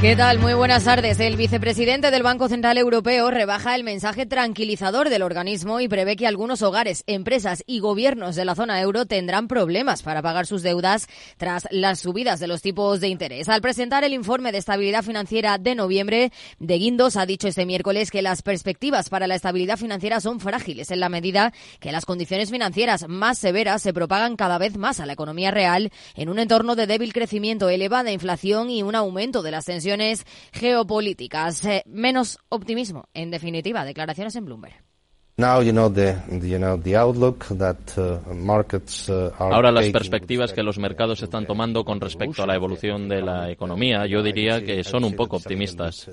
¿Qué tal? Muy buenas tardes. El vicepresidente del Banco Central Europeo rebaja el mensaje tranquilizador del organismo y prevé que algunos hogares, empresas y gobiernos de la zona euro tendrán problemas para pagar sus deudas tras las subidas de los tipos de interés. Al presentar el informe de estabilidad financiera de noviembre, De Guindos ha dicho este miércoles que las perspectivas para la estabilidad financiera son frágiles en la medida que las condiciones financieras más severas se propagan cada vez más a la economía real en un entorno de débil crecimiento, elevada inflación y un aumento de las tensiones tensiones geopolíticas. Eh, menos optimismo, en definitiva, declaraciones en Bloomberg. Ahora las perspectivas que los mercados están tomando con respecto a la evolución de la economía, yo diría que son un poco optimistas.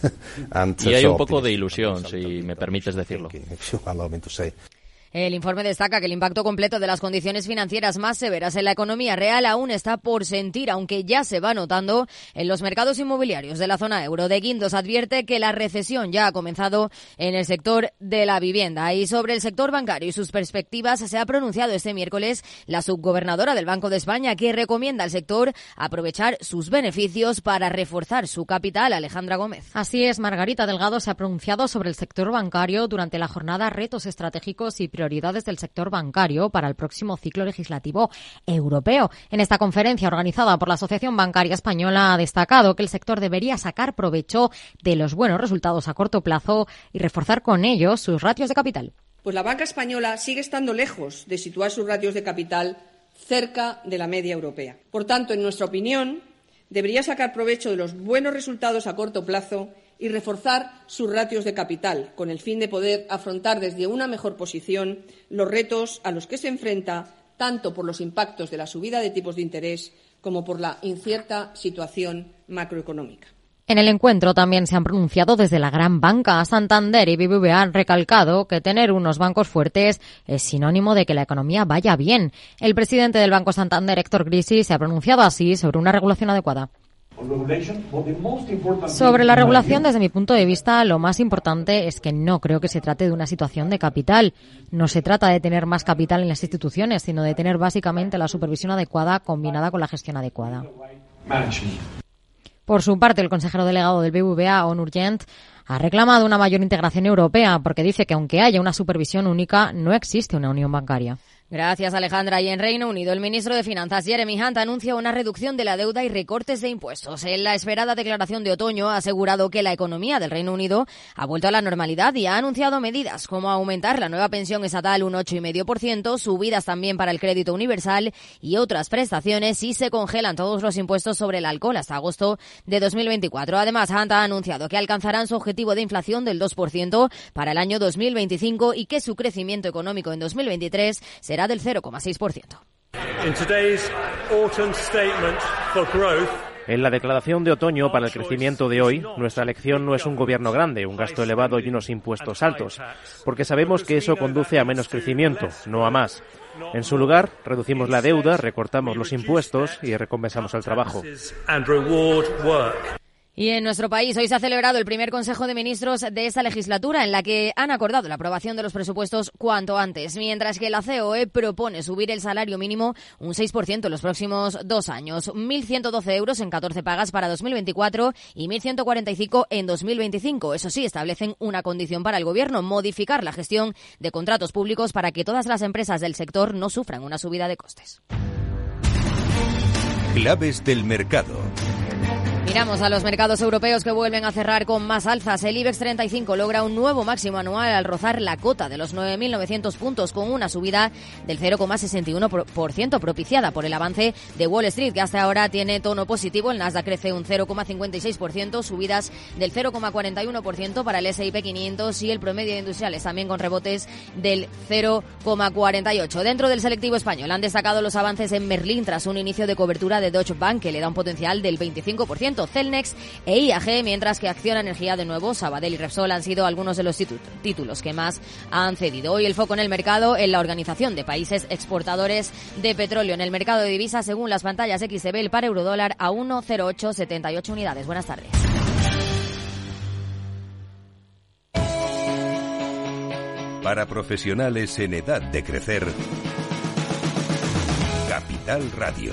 Y hay un poco de ilusión, si me permites decirlo. El informe destaca que el impacto completo de las condiciones financieras más severas en la economía real aún está por sentir, aunque ya se va notando en los mercados inmobiliarios de la zona euro. De Guindos advierte que la recesión ya ha comenzado en el sector de la vivienda. Y sobre el sector bancario y sus perspectivas se ha pronunciado este miércoles la subgobernadora del Banco de España, que recomienda al sector aprovechar sus beneficios para reforzar su capital, Alejandra Gómez. Así es, Margarita Delgado se ha pronunciado sobre el sector bancario durante la jornada Retos Estratégicos y Prioridades prioridades del sector bancario para el próximo ciclo legislativo europeo. En esta conferencia organizada por la Asociación Bancaria Española ha destacado que el sector debería sacar provecho de los buenos resultados a corto plazo y reforzar con ello sus ratios de capital. Pues la banca española sigue estando lejos de situar sus ratios de capital cerca de la media europea. Por tanto, en nuestra opinión, debería sacar provecho de los buenos resultados a corto plazo y reforzar sus ratios de capital, con el fin de poder afrontar desde una mejor posición los retos a los que se enfrenta, tanto por los impactos de la subida de tipos de interés como por la incierta situación macroeconómica. En el encuentro también se han pronunciado desde la gran banca. Santander y BBVA han recalcado que tener unos bancos fuertes es sinónimo de que la economía vaya bien. El presidente del Banco Santander, Héctor Grisi, se ha pronunciado así sobre una regulación adecuada. Sobre la regulación, desde mi punto de vista, lo más importante es que no creo que se trate de una situación de capital. No se trata de tener más capital en las instituciones, sino de tener básicamente la supervisión adecuada combinada con la gestión adecuada. Por su parte, el consejero delegado del BBVA, Onur Gent, ha reclamado una mayor integración europea porque dice que aunque haya una supervisión única, no existe una unión bancaria. Gracias, Alejandra. Y en Reino Unido, el ministro de Finanzas, Jeremy Hunt, anuncia una reducción de la deuda y recortes de impuestos. En la esperada declaración de otoño, ha asegurado que la economía del Reino Unido ha vuelto a la normalidad y ha anunciado medidas como aumentar la nueva pensión estatal un 8,5%, subidas también para el crédito universal y otras prestaciones y se congelan todos los impuestos sobre el alcohol hasta agosto de 2024. Además, Hunt ha anunciado que alcanzarán su objetivo de inflación del 2% para el año 2025 y que su crecimiento económico en 2023 será será del 0,6%. En la declaración de otoño para el crecimiento de hoy, nuestra elección no es un gobierno grande, un gasto elevado y unos impuestos altos, porque sabemos que eso conduce a menos crecimiento, no a más. En su lugar, reducimos la deuda, recortamos los impuestos y recompensamos el trabajo. Y en nuestro país hoy se ha celebrado el primer Consejo de Ministros de esta legislatura en la que han acordado la aprobación de los presupuestos cuanto antes, mientras que la COE propone subir el salario mínimo un 6% en los próximos dos años, 1.112 euros en 14 pagas para 2024 y 1.145 en 2025. Eso sí, establecen una condición para el Gobierno, modificar la gestión de contratos públicos para que todas las empresas del sector no sufran una subida de costes. Claves del mercado. Miramos a los mercados europeos que vuelven a cerrar con más alzas. El IBEX 35 logra un nuevo máximo anual al rozar la cota de los 9.900 puntos con una subida del 0,61% propiciada por el avance de Wall Street que hasta ahora tiene tono positivo. El Nasdaq crece un 0,56%, subidas del 0,41% para el S&P 500 y el promedio de industriales también con rebotes del 0,48%. Dentro del selectivo español han destacado los avances en Merlín tras un inicio de cobertura de Deutsche Bank que le da un potencial del 25% Celnex e IAG, mientras que Acción Energía de nuevo, Sabadell y Repsol han sido algunos de los títulos que más han cedido. Hoy el foco en el mercado en la Organización de Países Exportadores de Petróleo. En el mercado de divisas, según las pantallas X, se ve el eurodólar a 1,0878 unidades. Buenas tardes. Para profesionales en edad de crecer, Capital Radio.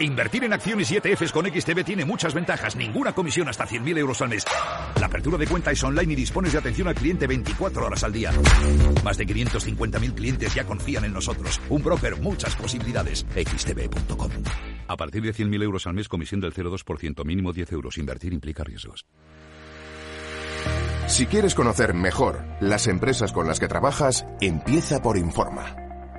Invertir en acciones y ETFs con XTB tiene muchas ventajas. Ninguna comisión hasta 100.000 euros al mes. La apertura de cuenta es online y dispones de atención al cliente 24 horas al día. Más de 550.000 clientes ya confían en nosotros. Un broker, muchas posibilidades. XTB.com. A partir de 100.000 euros al mes, comisión del 0,2%, mínimo 10 euros. Invertir implica riesgos. Si quieres conocer mejor las empresas con las que trabajas, empieza por Informa.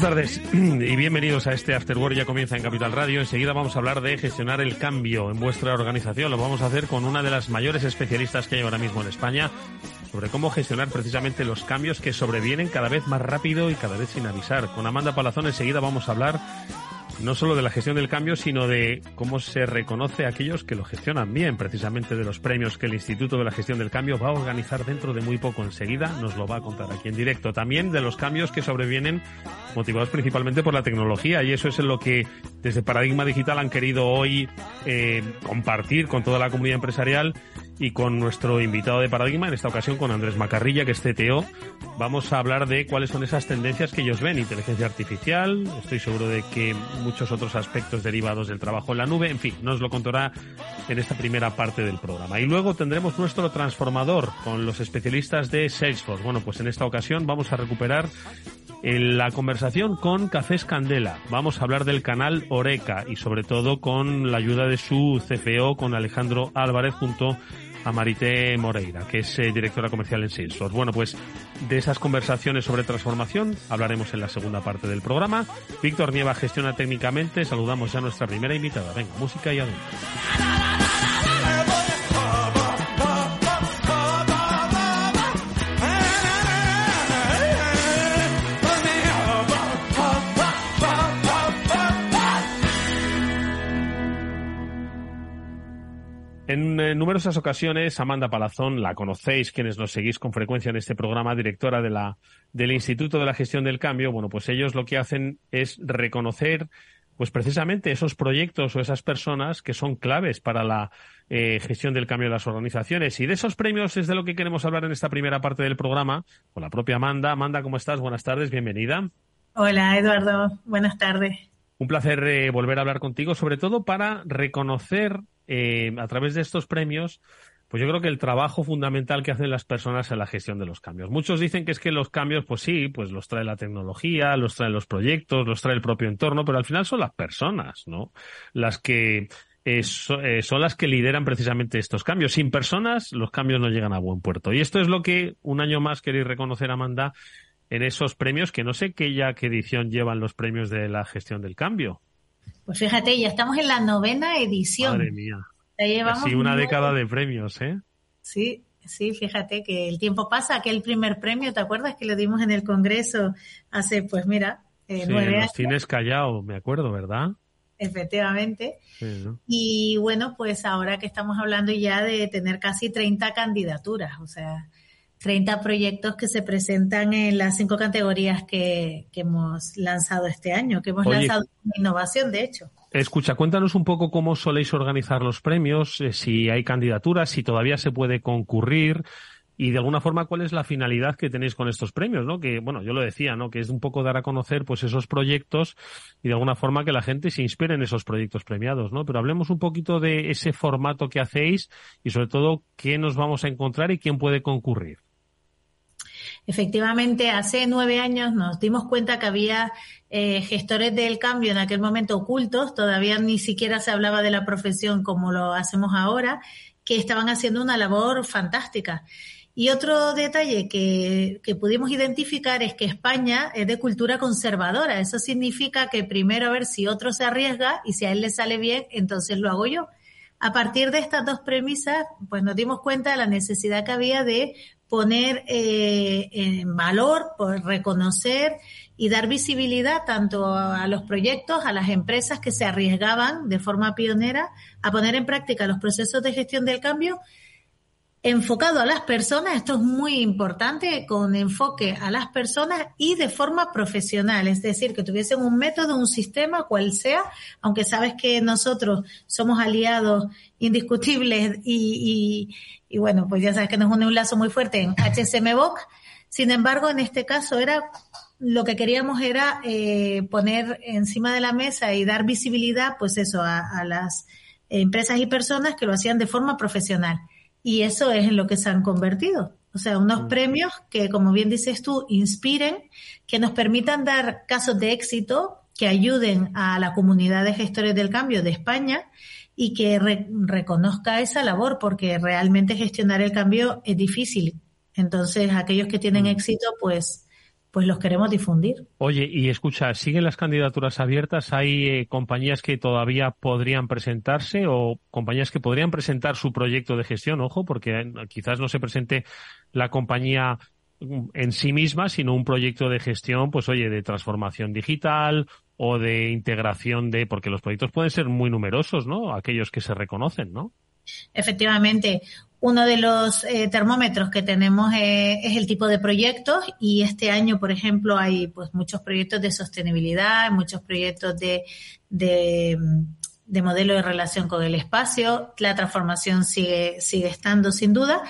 Buenas tardes y bienvenidos a este After Work. Ya comienza en Capital Radio. Enseguida vamos a hablar de gestionar el cambio en vuestra organización. Lo vamos a hacer con una de las mayores especialistas que hay ahora mismo en España sobre cómo gestionar precisamente los cambios que sobrevienen cada vez más rápido y cada vez sin avisar. Con Amanda Palazón enseguida vamos a hablar no solo de la gestión del cambio, sino de cómo se reconoce a aquellos que lo gestionan bien, precisamente de los premios que el Instituto de la Gestión del Cambio va a organizar dentro de muy poco. Enseguida nos lo va a contar aquí en directo. También de los cambios que sobrevienen motivados principalmente por la tecnología y eso es lo que desde Paradigma Digital han querido hoy eh, compartir con toda la comunidad empresarial y con nuestro invitado de Paradigma, en esta ocasión con Andrés Macarrilla, que es CTO. Vamos a hablar de cuáles son esas tendencias que ellos ven, inteligencia artificial, estoy seguro de que muchos otros aspectos derivados del trabajo en la nube, en fin, nos lo contará en esta primera parte del programa. Y luego tendremos nuestro transformador con los especialistas de Salesforce. Bueno, pues en esta ocasión vamos a recuperar la conversación con Cafés Candela. Vamos a hablar del canal Oreca y sobre todo con la ayuda de su CFO, con Alejandro Álvarez junto Marité Moreira, que es eh, directora comercial en Salesforce. Bueno, pues de esas conversaciones sobre transformación hablaremos en la segunda parte del programa. Víctor Nieva gestiona técnicamente. Saludamos ya a nuestra primera invitada. Venga, música y adentro. En, eh, numerosas ocasiones, Amanda Palazón, la conocéis quienes nos seguís con frecuencia en este programa, directora de la, del Instituto de la Gestión del Cambio. Bueno, pues ellos lo que hacen es reconocer, pues precisamente esos proyectos o esas personas que son claves para la eh, gestión del cambio de las organizaciones. Y de esos premios es de lo que queremos hablar en esta primera parte del programa con la propia Amanda. Amanda, ¿cómo estás? Buenas tardes, bienvenida. Hola, Eduardo. Buenas tardes. Un placer eh, volver a hablar contigo, sobre todo para reconocer eh, a través de estos premios, pues yo creo que el trabajo fundamental que hacen las personas en la gestión de los cambios. Muchos dicen que es que los cambios, pues sí, pues los trae la tecnología, los trae los proyectos, los trae el propio entorno, pero al final son las personas, ¿no? Las que eh, eh, son las que lideran precisamente estos cambios. Sin personas, los cambios no llegan a buen puerto. Y esto es lo que un año más queréis reconocer, Amanda, en esos premios, que no sé qué ya qué edición llevan los premios de la gestión del cambio. Pues fíjate, ya estamos en la novena edición. Madre mía. Sí, una década de premios, ¿eh? Sí, sí, fíjate que el tiempo pasa. Aquel primer premio, ¿te acuerdas que lo dimos en el Congreso hace, pues mira, eh, sí, en los cines Callao, me acuerdo, ¿verdad? Efectivamente. Y bueno, pues ahora que estamos hablando ya de tener casi 30 candidaturas, o sea, 30 proyectos que se presentan en las cinco categorías que, hemos lanzado este año, que hemos lanzado innovación, de hecho. Escucha, cuéntanos un poco cómo soléis organizar los premios, eh, si hay candidaturas, si todavía se puede concurrir, y de alguna forma cuál es la finalidad que tenéis con estos premios, ¿no? Que, bueno, yo lo decía, ¿no? Que es un poco dar a conocer pues esos proyectos y de alguna forma que la gente se inspire en esos proyectos premiados, ¿no? Pero hablemos un poquito de ese formato que hacéis y sobre todo qué nos vamos a encontrar y quién puede concurrir. Efectivamente, hace nueve años nos dimos cuenta que había eh, gestores del cambio en aquel momento ocultos, todavía ni siquiera se hablaba de la profesión como lo hacemos ahora, que estaban haciendo una labor fantástica. Y otro detalle que, que, pudimos identificar es que España es de cultura conservadora. Eso significa que primero a ver si otro se arriesga y si a él le sale bien, entonces lo hago yo. A partir de estas dos premisas, pues nos dimos cuenta de la necesidad que había de poner eh, en valor, reconocer y dar visibilidad tanto a los proyectos, a las empresas que se arriesgaban de forma pionera a poner en práctica los procesos de gestión del cambio enfocado a las personas, esto es muy importante, con enfoque a las personas y de forma profesional, es decir, que tuviesen un método, un sistema, cual sea, aunque sabes que nosotros somos aliados indiscutibles y, y, bueno, pues ya sabes que nos une un lazo muy fuerte en HSMBOC, sin embargo, en este caso era lo que queríamos era eh, poner encima de la mesa y dar visibilidad, pues eso, a, a las empresas y personas que lo hacían de forma profesional y eso es en lo que se han convertido. O sea, unos mm. premios que, como bien dices tú, inspiren, que nos permitan dar casos de éxito, que ayuden a la comunidad de gestores del cambio de España y que reconozca esa labor, porque realmente gestionar el cambio es difícil. Entonces, aquellos que tienen mm. éxito, pues pues los queremos difundir. Oye, y escucha, ¿siguen las candidaturas abiertas? ¿Hay eh, compañías que todavía podrían presentarse o compañías que podrían presentar su proyecto de gestión? Ojo, porque eh, quizás no se presente la compañía mm, en sí misma, sino un proyecto de gestión, pues oye, de transformación digital o de integración de, porque los proyectos pueden ser muy numerosos, ¿no? Aquellos que se reconocen, ¿no? Efectivamente, uno de los eh, termómetros que tenemos eh, es el tipo de proyectos y este año, por ejemplo, hay pues muchos proyectos de sostenibilidad, muchos proyectos de, de, de modelo de relación con el espacio. La transformación sigue, sigue estando sin duda.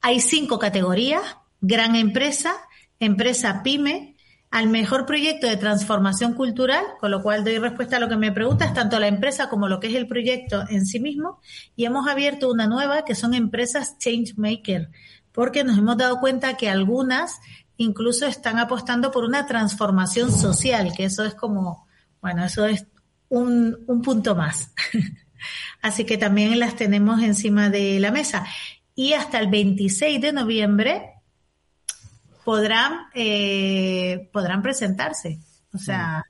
Hay cinco categorías, gran empresa, empresa pyme, al mejor proyecto de transformación cultural, con lo cual doy respuesta a lo que me preguntas, tanto la empresa como lo que es el proyecto en sí mismo, y hemos abierto una nueva que son empresas Changemaker, porque nos hemos dado cuenta que algunas incluso están apostando por una transformación social, que eso es como, bueno, eso es un, un punto más. Así que también las tenemos encima de la mesa. Y hasta el 26 de noviembre podrán, eh, podrán presentarse. O sea,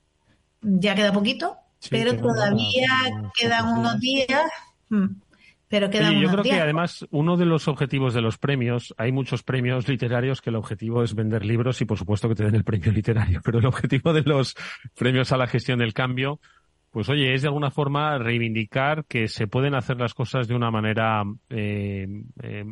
ya queda poquito, pero todavía quedan unos días. Mm, pero quedan yo creo que además uno de los objetivos de los premios, hay muchos premios literarios que el objetivo es vender libros y por supuesto que te den el premio literario, pero el objetivo de los premios a la gestión del cambio, pues oye, es de alguna forma reivindicar que se pueden hacer las cosas de una manera eh, eh,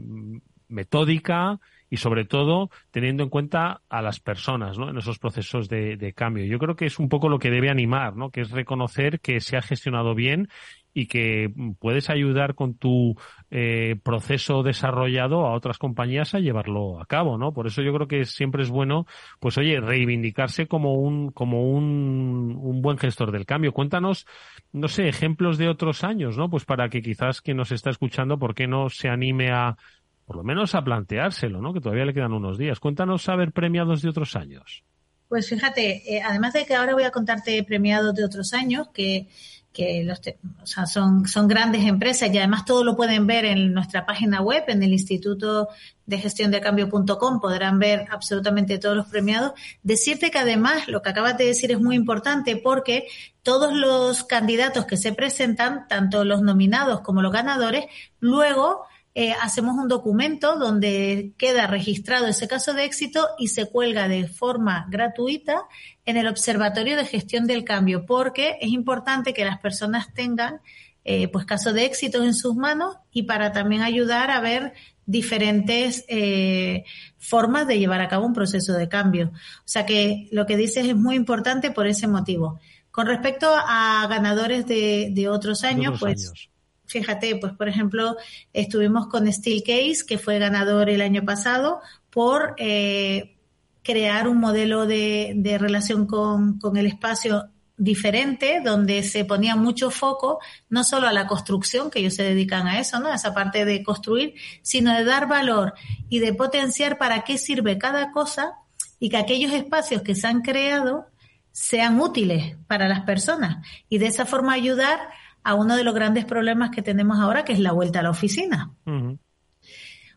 metódica, y sobre todo teniendo en cuenta a las personas ¿no? en esos procesos de, cambio. Yo creo que es un poco lo que debe animar, ¿no? que es reconocer que se ha gestionado bien y que puedes ayudar con tu eh, proceso desarrollado a otras compañías a llevarlo a cabo, ¿no? Por eso yo creo que siempre es bueno, pues oye, reivindicarse como un como un, un buen gestor del cambio. Cuéntanos, no sé, ejemplos de otros años, ¿no? Pues para que quizás quien nos está escuchando, ¿por qué no se anime a por lo menos a planteárselo, ¿no? Que todavía le quedan unos días. Cuéntanos saber premiados de otros años. Pues fíjate, eh, además de que ahora voy a contarte premiados de otros años, que, que los o sea, son, son grandes empresas y además todo lo pueden ver en nuestra página web, en el Instituto de Gestión de Cambio.com, podrán ver absolutamente todos los premiados. Decirte que además lo que acabas de decir es muy importante porque todos los candidatos que se presentan, tanto los nominados como los ganadores, luego eh, hacemos un documento donde queda registrado ese caso de éxito y se cuelga de forma gratuita en el Observatorio de Gestión del Cambio, porque es importante que las personas tengan eh, pues casos de éxito en sus manos y para también ayudar a ver diferentes eh, formas de llevar a cabo un proceso de cambio. O sea que lo que dices es muy importante por ese motivo. Con respecto a ganadores de, otros años, pues fíjate, pues por ejemplo, estuvimos con Steelcase, que fue ganador el año pasado, por eh, crear un modelo de, de relación con, con el espacio diferente donde se ponía mucho foco no solo a la construcción, que ellos se dedican a eso, ¿no? Esa parte de construir, sino de dar valor y de potenciar para qué sirve cada cosa y que aquellos espacios que se han creado sean útiles para las personas y de esa forma ayudar a uno de los grandes problemas que tenemos ahora, que es la vuelta a la oficina.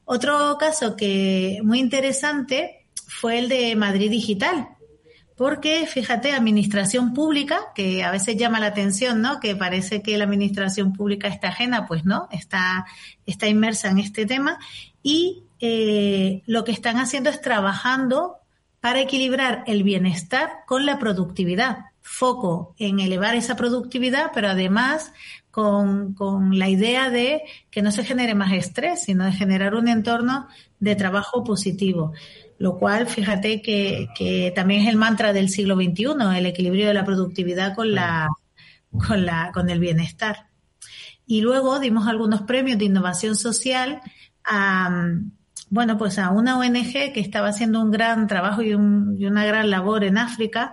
Otro caso que muy interesante fue el de Madrid Digital, porque fíjate, administración pública, que a veces llama la atención, ¿no? Que parece que la administración pública está ajena, pues no, está, está inmersa en este tema y eh, lo que están haciendo es trabajando para equilibrar el bienestar con la productividad. Foco en elevar esa productividad, pero además con, con, la idea de que no se genere más estrés, sino de generar un entorno de trabajo positivo. Lo cual fíjate que, que, también es el mantra del siglo XXI, el equilibrio de la productividad con la, con la, con el bienestar. Y luego dimos algunos premios de innovación social a, bueno, pues a una ONG que estaba haciendo un gran trabajo y, un, y una gran labor en África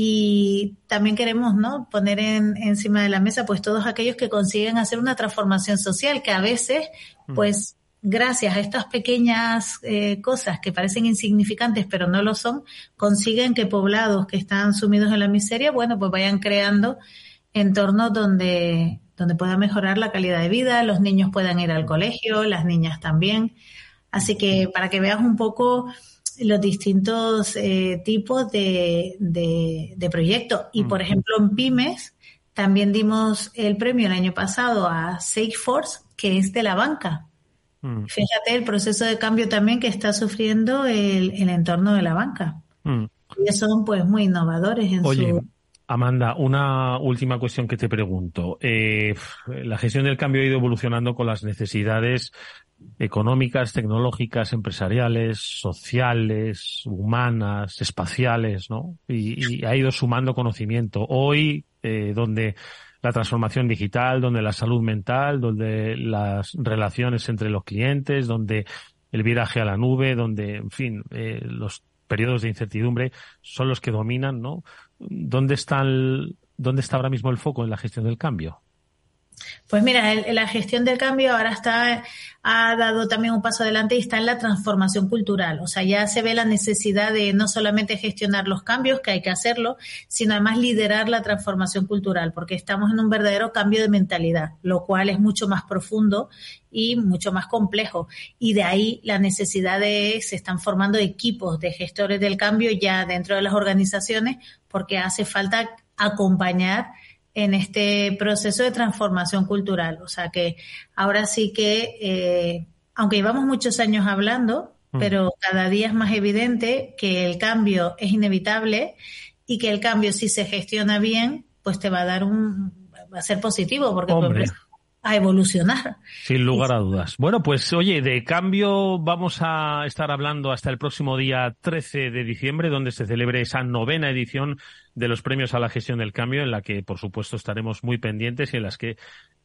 y también queremos ¿no? poner en, encima de la mesa pues todos aquellos que consiguen hacer una transformación social que a veces pues gracias a estas pequeñas eh, cosas que parecen insignificantes pero no lo son, consiguen que poblados que están sumidos en la miseria, bueno, pues vayan creando entornos donde, donde pueda mejorar la calidad de vida, los niños puedan ir al colegio, las niñas también. Así que para que veas un poco los distintos eh, tipos de, de, de proyectos. Y por ejemplo, en Pymes también dimos el premio el año pasado a Salesforce, que es de la banca. Mm. Fíjate el proceso de cambio también que está sufriendo el, entorno de la banca. Mm. Y son pues muy innovadores en Oye, Amanda, una última cuestión que te pregunto. Eh, la gestión del cambio ha ido evolucionando con las necesidades económicas, tecnológicas, empresariales, sociales, humanas, espaciales, ¿no? Y, ha ido sumando conocimiento. Hoy, eh, donde la transformación digital, donde la salud mental, donde las relaciones entre los clientes, donde el viraje a la nube, donde, en fin, eh, los periodos de incertidumbre son los que dominan, ¿no? ¿Dónde está, ¿Dónde está ahora mismo el foco en la gestión del cambio? Pues mira, la gestión del cambio ahora está, ha dado también un paso adelante y está en la transformación cultural. O sea, ya se ve la necesidad de no solamente gestionar los cambios, que hay que hacerlo, sino además liderar la transformación cultural, porque estamos en un verdadero cambio de mentalidad, lo cual es mucho más profundo y mucho más complejo. Y de ahí la necesidad de, se están formando equipos de gestores del cambio ya dentro de las organizaciones, porque hace falta acompañar en este proceso de transformación cultural. O sea que ahora sí que, eh, aunque llevamos muchos años hablando, mm. pero cada día es más evidente que el cambio es inevitable y que el cambio, si se gestiona bien, pues te va a dar un, va a ser positivo porque a evolucionar. Sin lugar a dudas. Bueno, pues oye, de cambio vamos a estar hablando hasta el próximo día 13 de diciembre, donde se celebre esa novena edición de los premios a la gestión del cambio, en la que por supuesto estaremos muy pendientes y en las que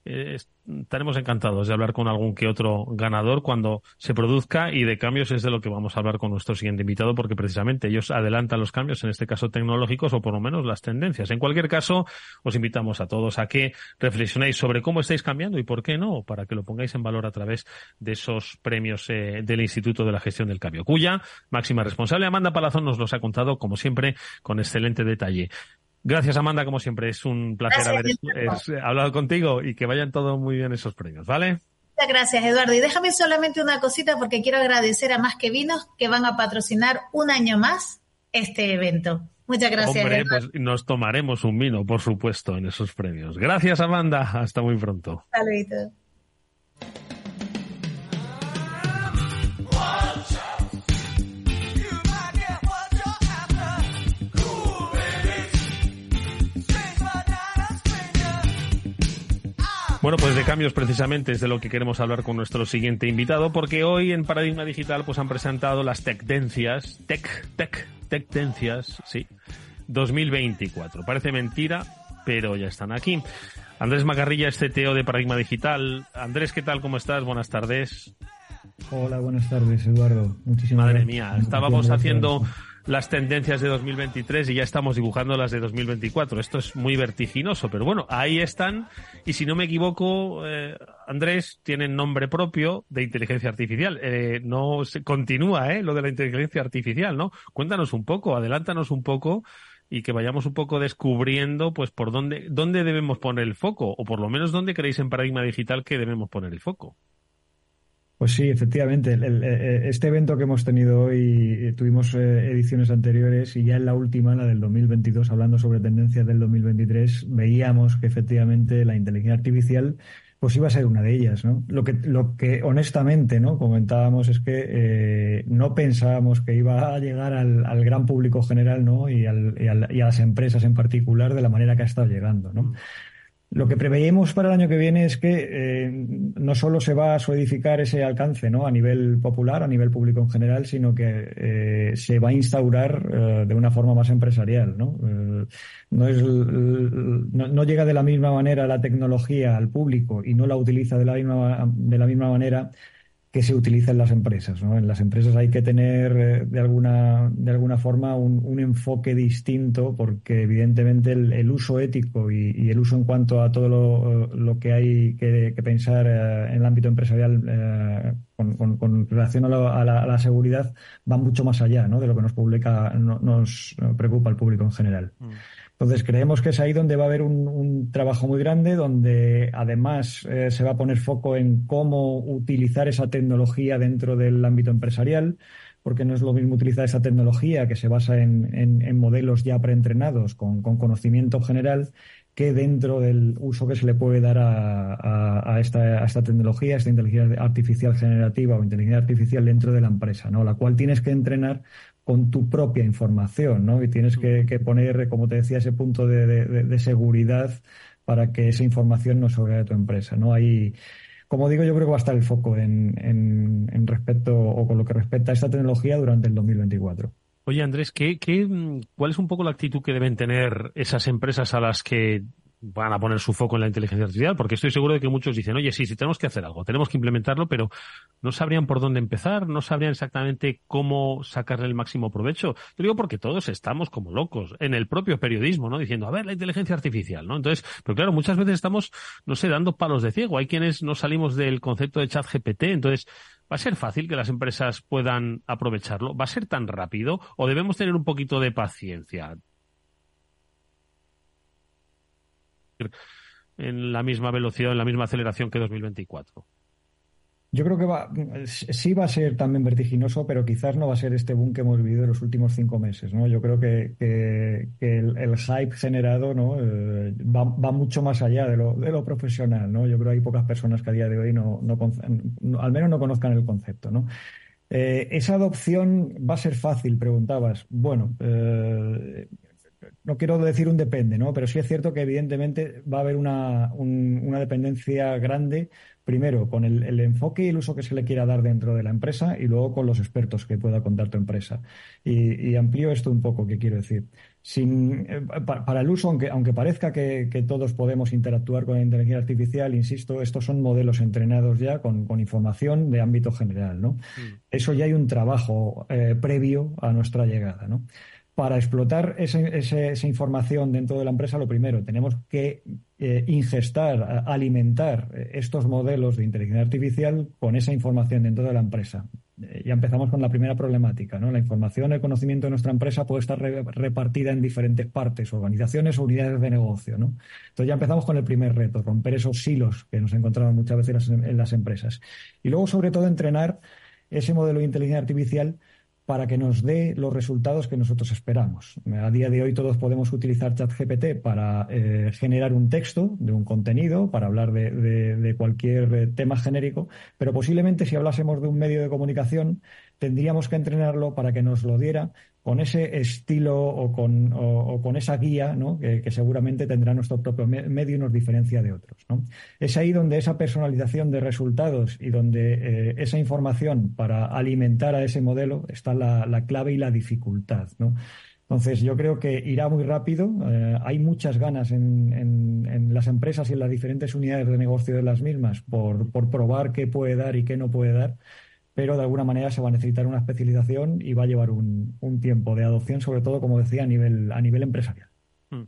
eh, estaremos encantados de hablar con algún que otro ganador cuando se produzca y de cambios es de lo que vamos a hablar con nuestro siguiente invitado porque precisamente ellos adelantan los cambios, en este caso tecnológicos o por lo menos las tendencias. En cualquier caso, os invitamos a todos a que reflexionéis sobre cómo estáis cambiando y por qué no, para que lo pongáis en valor a través de esos premios eh, del Instituto de la Gestión del Cambio, cuya máxima responsable Amanda Palazón nos los ha contado, como siempre, con excelente detalle. Gracias, Amanda, como siempre. Es un placer haber hablado contigo y que vayan todos muy bien esos premios, ¿vale? Muchas gracias, Eduardo. Y déjame solamente una cosita porque quiero agradecer a Más que Vinos que van a patrocinar un año más este evento. Muchas gracias. Hombre, pues nos tomaremos un vino, por supuesto, en esos premios. Gracias, Amanda. Hasta muy pronto. Saludos. Bueno, pues de cambios precisamente es de lo que queremos hablar con nuestro siguiente invitado, porque hoy en Paradigma Digital pues han presentado las Tecdencias, Tech, Tech, Tecdencias, sí, 2024. Parece mentira, pero ya están aquí. Andrés Macarrilla es CTO de Paradigma Digital. Andrés, ¿qué tal? ¿Cómo estás? Buenas tardes. Hola, buenas tardes, Eduardo. Muchísimas Madre mía, estábamos haciendo las tendencias de 2023 y ya estamos dibujando las de 2024. Esto es muy vertiginoso, pero bueno, ahí están. Y si no me equivoco, eh, Andrés, tienen nombre propio de inteligencia artificial. Eh, no se continúa, ¿eh? Lo de la inteligencia artificial, ¿no? Cuéntanos un poco, adelántanos un poco y que vayamos un poco descubriendo, pues, por dónde, dónde debemos poner el foco, o por lo menos dónde creéis en Paradigma Digital que debemos poner el foco. Pues sí, efectivamente. Eh, este evento que hemos tenido hoy, eh, tuvimos eh, ediciones anteriores y ya en la última, la del 2022, hablando sobre tendencias del 2023, veíamos que efectivamente la inteligencia artificial pues iba a ser una de ellas, ¿no? Lo que, lo que honestamente, ¿no? Comentábamos es que no pensábamos que iba a llegar al, gran público general, ¿no? Y, al, y, y, a las empresas en particular de la manera que ha estado llegando, ¿no? Mm. Lo que preveíamos para el año que viene es que eh, no solo se va a solidificar ese alcance ¿no? a nivel popular, a nivel público en general, sino que eh, se va a instaurar eh, de una forma más empresarial. ¿no? no, es, no, no, llega de la misma manera la tecnología al público y no la utiliza de la misma, de la misma manera que se utiliza en las empresas. ¿no? En las empresas hay que tener eh, de alguna, de alguna forma un, enfoque distinto porque evidentemente el, uso ético y, el uso en cuanto a todo lo, que hay que, pensar eh, en el ámbito empresarial eh, con, relación a, la, seguridad va mucho más allá ¿no? de lo que nos publica, nos preocupa al público en general. Mm. Entonces, creemos que es ahí donde va a haber un, trabajo muy grande, donde además eh, se va a poner foco en cómo utilizar esa tecnología dentro del ámbito empresarial, porque no es lo mismo utilizar esa tecnología que se basa en, modelos ya preentrenados con, conocimiento general que dentro del uso que se le puede dar a, esta, a, esta, tecnología, esta inteligencia artificial generativa o inteligencia artificial dentro de la empresa, ¿no? La cual tienes que entrenar con tu propia información, ¿no? Y tienes que, poner, como te decía, ese punto de, seguridad para que esa información no de tu empresa, ¿no? Hay, como digo, yo creo que va a estar el foco en, en, respecto o con lo que respecta a esta tecnología durante el 2024. Oye, Andrés, ¿qué, qué, ¿cuál es un poco la actitud que deben tener esas empresas a las que van a poner su foco en la inteligencia artificial, porque estoy seguro de que muchos dicen, oye, sí, sí, tenemos que hacer algo, tenemos que implementarlo, pero no sabrían por dónde empezar, no sabrían exactamente cómo sacarle el máximo provecho. Yo digo porque todos estamos como locos en el propio periodismo, ¿no? Diciendo, a ver, la inteligencia artificial, ¿no? Entonces, pero claro, muchas veces estamos, no sé, dando palos de ciego. Hay quienes no salimos del concepto de chat GPT, entonces, ¿Va a ser fácil que las empresas puedan aprovecharlo? ¿Va a ser tan rápido? ¿O debemos tener un poquito de paciencia? En la misma velocidad, en la misma aceleración que 2024? Yo creo que va, sí va a ser también vertiginoso, pero quizás no va a ser este boom que hemos vivido en los últimos cinco meses. ¿no? Yo creo que, el, hype generado ¿no? Eh, va, mucho más allá de lo, profesional. ¿no? Yo creo que hay pocas personas que a día de hoy no, al menos no conozcan el concepto. ¿no? Eh, esa adopción va a ser fácil, preguntabas. Bueno, eh, no quiero decir un depende, ¿no? Pero sí es cierto que evidentemente va a haber una, una dependencia grande, primero con el, enfoque y el uso que se le quiera dar dentro de la empresa y luego con los expertos que pueda contar tu empresa. Y, amplío esto un poco, ¿qué quiero decir? Sin, eh, para, el uso, aunque, aunque parezca que, todos podemos interactuar con la inteligencia artificial, insisto, estos son modelos entrenados ya con, información de ámbito general, ¿no? Mm. Eso ya hay un trabajo eh, previo a nuestra llegada, ¿no? Para explotar esa información dentro de la empresa, lo primero, tenemos que eh, ingestar, alimentar eh, estos modelos de inteligencia artificial con esa información dentro de la empresa. Eh, ya empezamos con la primera problemática, ¿no? La información, el conocimiento de nuestra empresa puede estar repartida en diferentes partes, organizaciones o unidades de negocio. Entonces ya empezamos con el primer reto, romper esos silos que nos encontramos muchas veces en las empresas. Y luego, sobre todo, entrenar ese modelo de inteligencia artificial para que nos dé los resultados que nosotros esperamos. A día de hoy todos podemos utilizar ChatGPT para eh, generar un texto de un contenido, para hablar de, cualquier eh, tema genérico, pero posiblemente si hablásemos de un medio de comunicación tendríamos que entrenarlo para que nos lo diera con ese estilo o con, o, con esa guía que, seguramente tendrá nuestro propio medio y nos diferencia de otros. Es ahí donde esa personalización de resultados y donde eh, esa información para alimentar a ese modelo está la, clave y la dificultad. Entonces, yo creo que irá muy rápido. Eh, hay muchas ganas en, en, las empresas y en las diferentes unidades de negocio de las mismas por, por probar qué puede dar y qué no puede dar pero de alguna manera se va a necesitar una especialización y va a llevar un, un tiempo de adopción, sobre todo, como decía, a nivel, a nivel empresarial. Mm.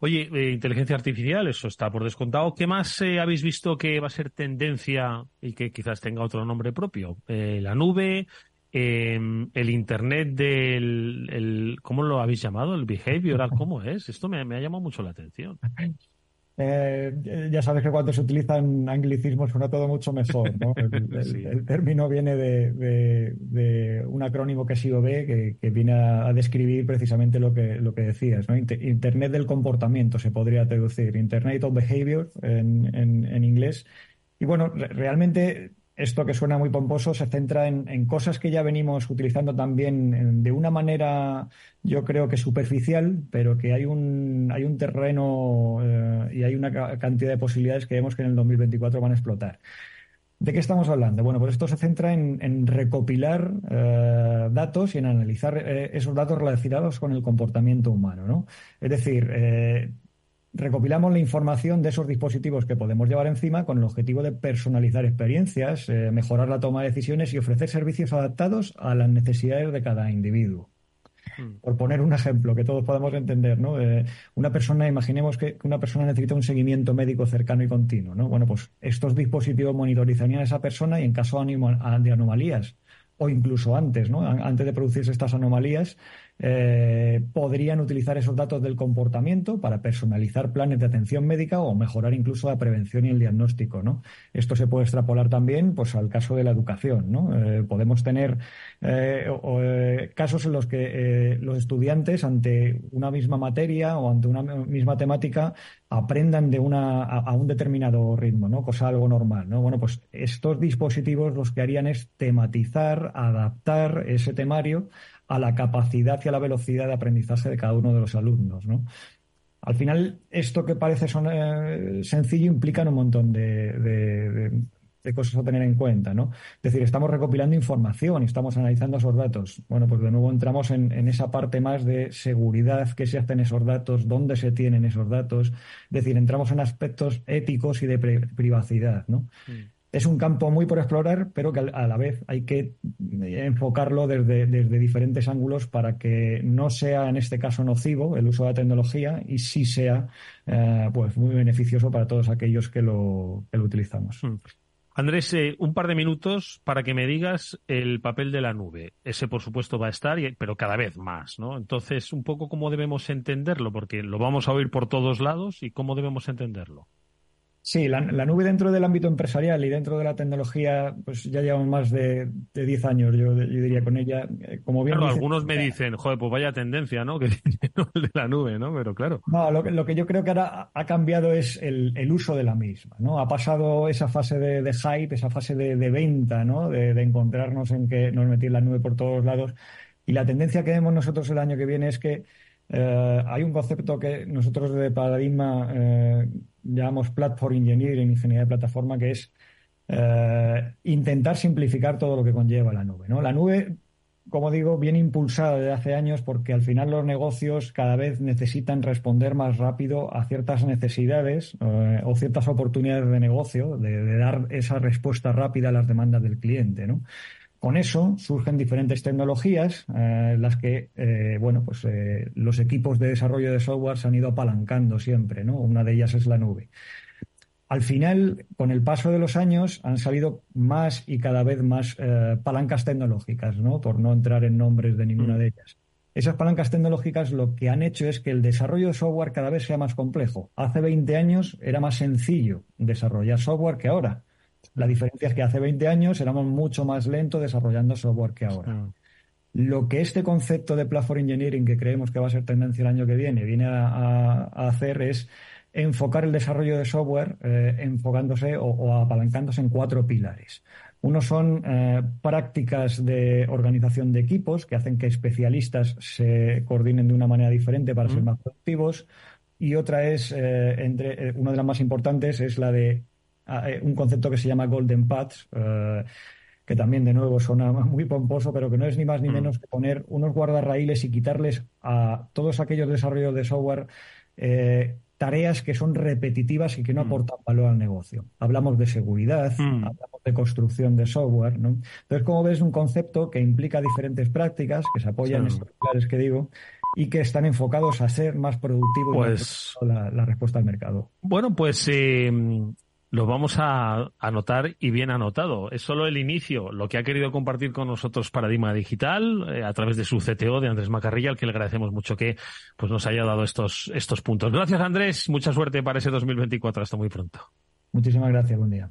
Oye, eh, inteligencia artificial, eso está por descontado. ¿Qué más eh, habéis visto que va a ser tendencia y que quizás tenga otro nombre propio? Eh, la nube, em, el Internet del... El, ¿Cómo lo habéis llamado? ¿El behavioral? ¿Cómo es? Esto me, me ha llamado mucho la atención. Eh, ya sabes que cuando se utilizan anglicismos suena todo mucho mejor. El, término viene de, un acrónimo que es IOB que, que viene a, describir precisamente lo que, lo que decías. Internet del comportamiento se podría traducir, Internet of Behavior en, en inglés. Y bueno, realmente esto que suena muy pomposo se centra en, cosas que ya venimos utilizando también de una manera, yo creo que superficial, pero que hay un, hay un terreno eh, y hay una cantidad de posibilidades que vemos que en el 2024 van a explotar. ¿De qué estamos hablando? Bueno, pues esto se centra en, recopilar eh, datos y en analizar eh, esos datos relacionados con el comportamiento humano, ¿no? Es decir, recopilamos la información de esos dispositivos que podemos llevar encima con el objetivo de personalizar experiencias, eh, mejorar la toma de decisiones y ofrecer servicios adaptados a las necesidades de cada individuo. Hmm. Por poner un ejemplo que todos podamos entender, ¿no? Eh, una persona, imaginemos que una persona necesita un seguimiento médico cercano y continuo, ¿no? Bueno, pues estos dispositivos monitorizarían a esa persona y en caso de anomalías o incluso antes, ¿no? Antes de producirse estas anomalías, eh, podrían utilizar esos datos del comportamiento para personalizar planes de atención médica o mejorar incluso la prevención y el diagnóstico. ¿no? Esto se puede extrapolar también pues, al caso de la educación. ¿no? Eh, podemos tener eh, casos en los que los estudiantes ante una misma materia o ante una misma temática aprendan de una, a, a, un determinado ritmo, ¿no? Cosa algo normal, ¿no? Bueno, pues estos dispositivos los que harían es tematizar, adaptar ese temario a la capacidad y a la velocidad de aprendizaje de cada uno de los alumnos, ¿no? Al final, esto que parece son, eh, sencillo implica un montón de, cosas a tener en cuenta, ¿no? Es decir, estamos recopilando información y estamos analizando esos datos. Bueno, pues de nuevo entramos en, esa parte más de seguridad, qué se hacen esos datos, dónde se tienen esos datos. Es decir, entramos en aspectos éticos y de privacidad, ¿no? Mm es un campo muy por explorar, pero que a la vez hay que enfocarlo desde, diferentes ángulos para que no sea en este caso nocivo el uso de la tecnología y sí sea eh, pues muy beneficioso para todos aquellos que lo, que lo utilizamos. Hmm. Andrés, eh, un par de minutos para que me digas el papel de la nube. Ese, por supuesto, va a estar, pero cada vez más, ¿no? Entonces, un poco cómo debemos entenderlo, porque lo vamos a oír por todos lados y cómo debemos entenderlo. Sí, la, nube dentro del ámbito empresarial y dentro de la tecnología, pues ya llevamos más de, de 10 años, yo, diría, con ella. Eh, como bien claro, algunos me dicen, joder, pues vaya tendencia, ¿no? Que el de la nube, ¿no? Pero claro. No, lo que, lo que yo creo que ahora ha cambiado es el, el uso de la misma, ¿no? Ha pasado esa fase de, de hype, esa fase de, de venta, ¿no? De, de, encontrarnos en que nos metí la nube por todos lados. Y la tendencia que vemos nosotros el año que viene es que eh, hay un concepto que nosotros de Paradigma eh, llamamos Platform Engineering, ingeniería de plataforma, que es eh, intentar simplificar todo lo que conlleva la nube. ¿no? La nube, como digo, viene impulsada desde hace años porque al final los negocios cada vez necesitan responder más rápido a ciertas necesidades o ciertas oportunidades de negocio, de, de, dar esa respuesta rápida a las demandas del cliente. ¿no? Con eso surgen diferentes tecnologías, eh, las que, eh, bueno, pues eh, los equipos de desarrollo de software se han ido apalancando siempre, ¿no? Una de ellas es la nube. Al final, con el paso de los años, han salido más y cada vez más palancas tecnológicas, ¿no? Por no entrar en nombres de ninguna mm. de ellas. Esas palancas tecnológicas lo que han hecho es que el desarrollo de software cada vez sea más complejo. Hace 20 años era más sencillo desarrollar software que ahora. La diferencia es que hace 20 años éramos mucho más lentos desarrollando software que ahora. Lo que este concepto de platform engineering, que creemos que va a ser tendencia el año que viene, viene a, hacer es enfocar el desarrollo de software eh, enfocándose o, apalancándose en cuatro pilares. Uno son eh, prácticas de organización de equipos que hacen que especialistas se coordinen de una manera diferente para ser más productivos. Y otra es, eh, entre, una de las más importantes, es la de un concepto que se llama Golden Paths, eh, que también de nuevo suena muy pomposo, pero que no es ni más ni mm. menos que poner unos guardarraíles y quitarles a todos aquellos desarrollos de software eh, tareas que son repetitivas y que no mm. aportan valor al negocio. Hablamos de seguridad, mm. hablamos de construcción de software, ¿no? Entonces, como ves, es un concepto que implica diferentes prácticas que se apoyan en estos pilares que digo y que están enfocados a ser más productivos pues, la, la, respuesta al mercado. Bueno, pues eh, lo vamos a anotar y bien anotado. Es solo el inicio, lo que ha querido compartir con nosotros Paradigma Digital eh, a través de su CTO de Andrés Macarrilla, al que le agradecemos mucho que pues nos haya dado estos, estos puntos. Gracias Andrés, mucha suerte para ese 2024. Hasta muy pronto. Muchísimas gracias, buen día.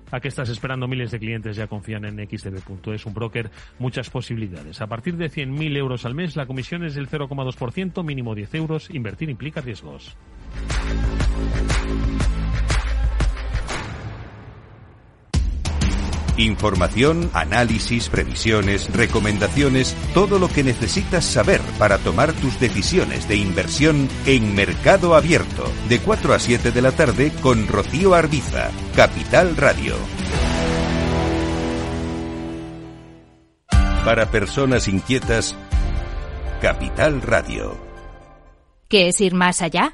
¿A qué estás esperando? Miles de clientes ya confían en xtb.es, un broker, muchas posibilidades. A partir de 100.000 euros al mes, la comisión es del 0,2%, mínimo 10 euros. Invertir implica riesgos. Información, análisis, previsiones, recomendaciones, todo lo que necesitas saber para tomar tus decisiones de inversión en Mercado Abierto, de 4 a 7 de la tarde con Rocío Arbiza, Capital Radio. Para personas inquietas, Capital Radio. ¿Qué es ir más allá?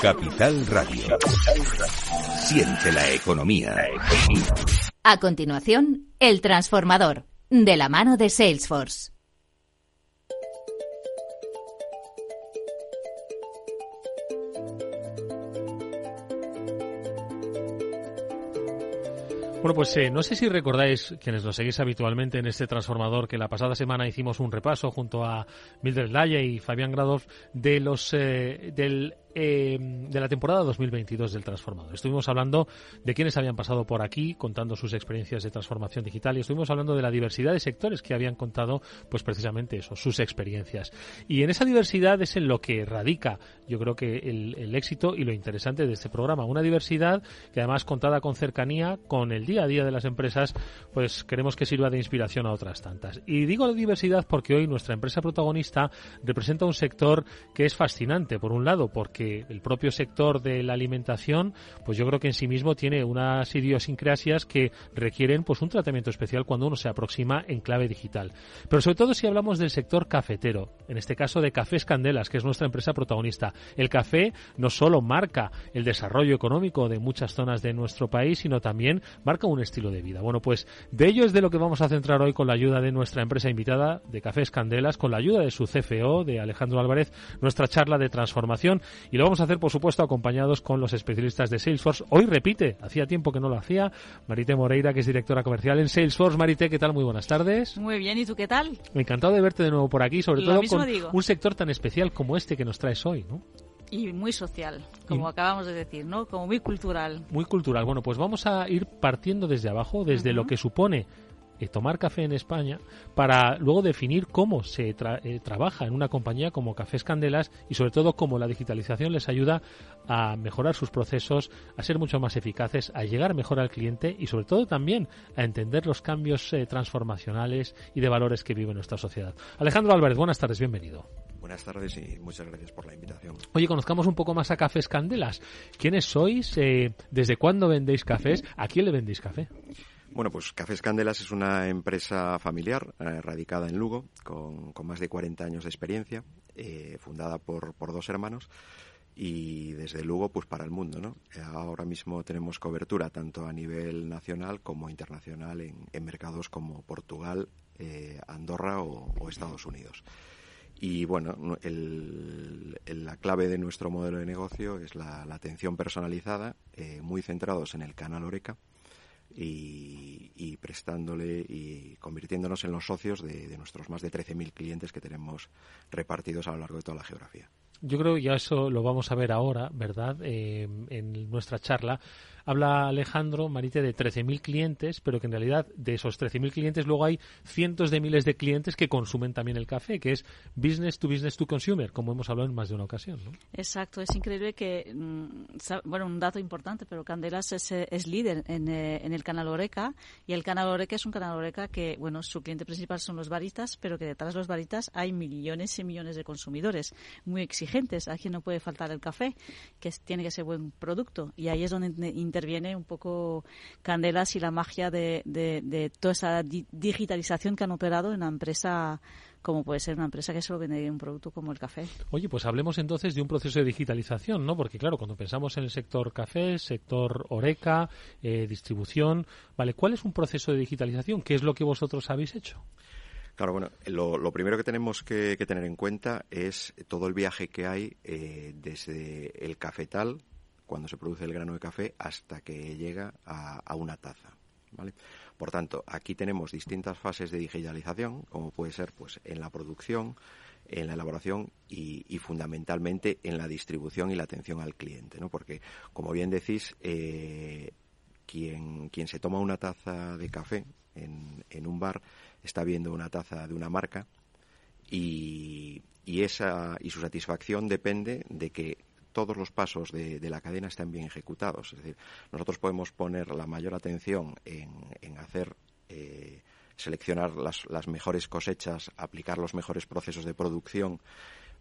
Capital Radio. Siente la economía. A continuación, El Transformador, de la mano de Salesforce. Bueno, pues eh, no sé si recordáis, quienes nos seguís habitualmente en este transformador, que la pasada semana hicimos un repaso junto a Mildred Laye y Fabián Gradov de los eh, del eh, de la temporada 2022 del Transformador. Estuvimos hablando de quienes habían pasado por aquí contando sus experiencias de transformación digital y estuvimos hablando de la diversidad de sectores que habían contado pues precisamente eso, sus experiencias. Y en esa diversidad es en lo que radica yo creo que el, el éxito y lo interesante de este programa. Una diversidad que además contada con cercanía, con el día a día de las empresas, pues queremos que sirva de inspiración a otras tantas. Y digo diversidad porque hoy nuestra empresa protagonista representa un sector que es fascinante, por un lado, porque el propio sector de la alimentación, pues yo creo que en sí mismo tiene unas idiosincrasias que requieren pues un tratamiento especial cuando uno se aproxima en clave digital. Pero sobre todo si hablamos del sector cafetero, en este caso de Cafés Candelas, que es nuestra empresa protagonista. El café no solo marca el desarrollo económico de muchas zonas de nuestro país, sino también marca un estilo de vida. Bueno, pues de ello es de lo que vamos a centrar hoy con la ayuda de nuestra empresa invitada de Cafés Candelas, con la ayuda de su CFO, de Alejandro Álvarez, nuestra charla de transformación y lo vamos a hacer, por supuesto, acompañados con los especialistas de Salesforce. Hoy repite, hacía tiempo que no lo hacía, Marité Moreira, que es directora comercial en Salesforce. Marité, ¿qué tal? Muy buenas tardes. Muy bien, ¿y tú qué tal? Encantado de verte de nuevo por aquí, sobre todo con un sector tan especial como este que nos traes hoy, ¿no? Y muy social, como acabamos de decir, ¿no? Como muy cultural. Muy cultural. Bueno, pues vamos a ir partiendo desde abajo, desde lo que supone eh, tomar café en España para luego definir cómo se eh, trabaja en una compañía como Cafés Candelas y sobre todo cómo la digitalización les ayuda a mejorar sus procesos, a ser mucho más eficaces, a llegar mejor al cliente y sobre todo también a entender los cambios eh, transformacionales y de valores que vive nuestra sociedad. Alejandro Álvarez, buenas tardes, bienvenido. Buenas tardes y muchas gracias por la invitación. Oye, conozcamos un poco más a Cafés Candelas. ¿Quiénes sois? ¿Desde cuándo vendéis cafés? ¿A quién le vendéis café? Bueno, pues Cafés Candelas es una empresa familiar eh, radicada en Lugo, con, más de 40 años de experiencia, eh, fundada por, dos hermanos y desde Lugo pues para el mundo. ¿no? Ahora mismo tenemos cobertura tanto a nivel nacional como internacional en, mercados como Portugal, eh, Andorra o, Estados Unidos. Y bueno, la clave de nuestro modelo de negocio es la, atención personalizada, eh, muy centrados en el canal Oreca y, prestándole y convirtiéndonos en los socios de, de nuestros más de 13.000 clientes que tenemos repartidos a lo largo de toda la geografía. Yo creo que ya eso lo vamos a ver ahora, ¿verdad? Eh, en nuestra charla. Habla Alejandro Marite de 13.000 clientes, pero que en realidad de esos 13.000 clientes luego hay cientos de miles de clientes que consumen también el café, que es business to business to consumer, como hemos hablado en más de una ocasión. ¿no? Exacto, es increíble que, mm, bueno, un dato importante, pero Candelas es, eh, es líder en, eh, en, el canal Oreca y el canal Oreca es un canal Oreca que, bueno, su cliente principal son los baristas, pero que detrás de los baristas hay millones y millones de consumidores muy exigentes. Aquí no puede faltar el café, que tiene que ser buen producto y ahí es donde interviene un poco Candelas y la magia de, de, toda esa digitalización que han operado en la empresa como puede ser una empresa que solo vende un producto como el café. Oye, pues hablemos entonces de un proceso de digitalización, ¿no? Porque claro, cuando pensamos en el sector café, sector oreca, eh, distribución, ¿vale? ¿Cuál es un proceso de digitalización? ¿Qué es lo que vosotros habéis hecho? Claro, bueno, lo, primero que tenemos que, tener en cuenta es todo el viaje que hay eh, desde el cafetal, cuando se produce el grano de café hasta que llega a, una taza. ¿vale? Por tanto, aquí tenemos distintas fases de digitalización, como puede ser pues, en la producción, en la elaboración y, fundamentalmente en la distribución y la atención al cliente. ¿no? Porque, como bien decís, eh, quien, quien se toma una taza de café en, en un bar está viendo una taza de una marca y, y, esa, y su satisfacción depende de que todos los pasos de, la cadena están bien ejecutados. Es decir, nosotros podemos poner la mayor atención en, hacer, eh, seleccionar las, las mejores cosechas, aplicar los mejores procesos de producción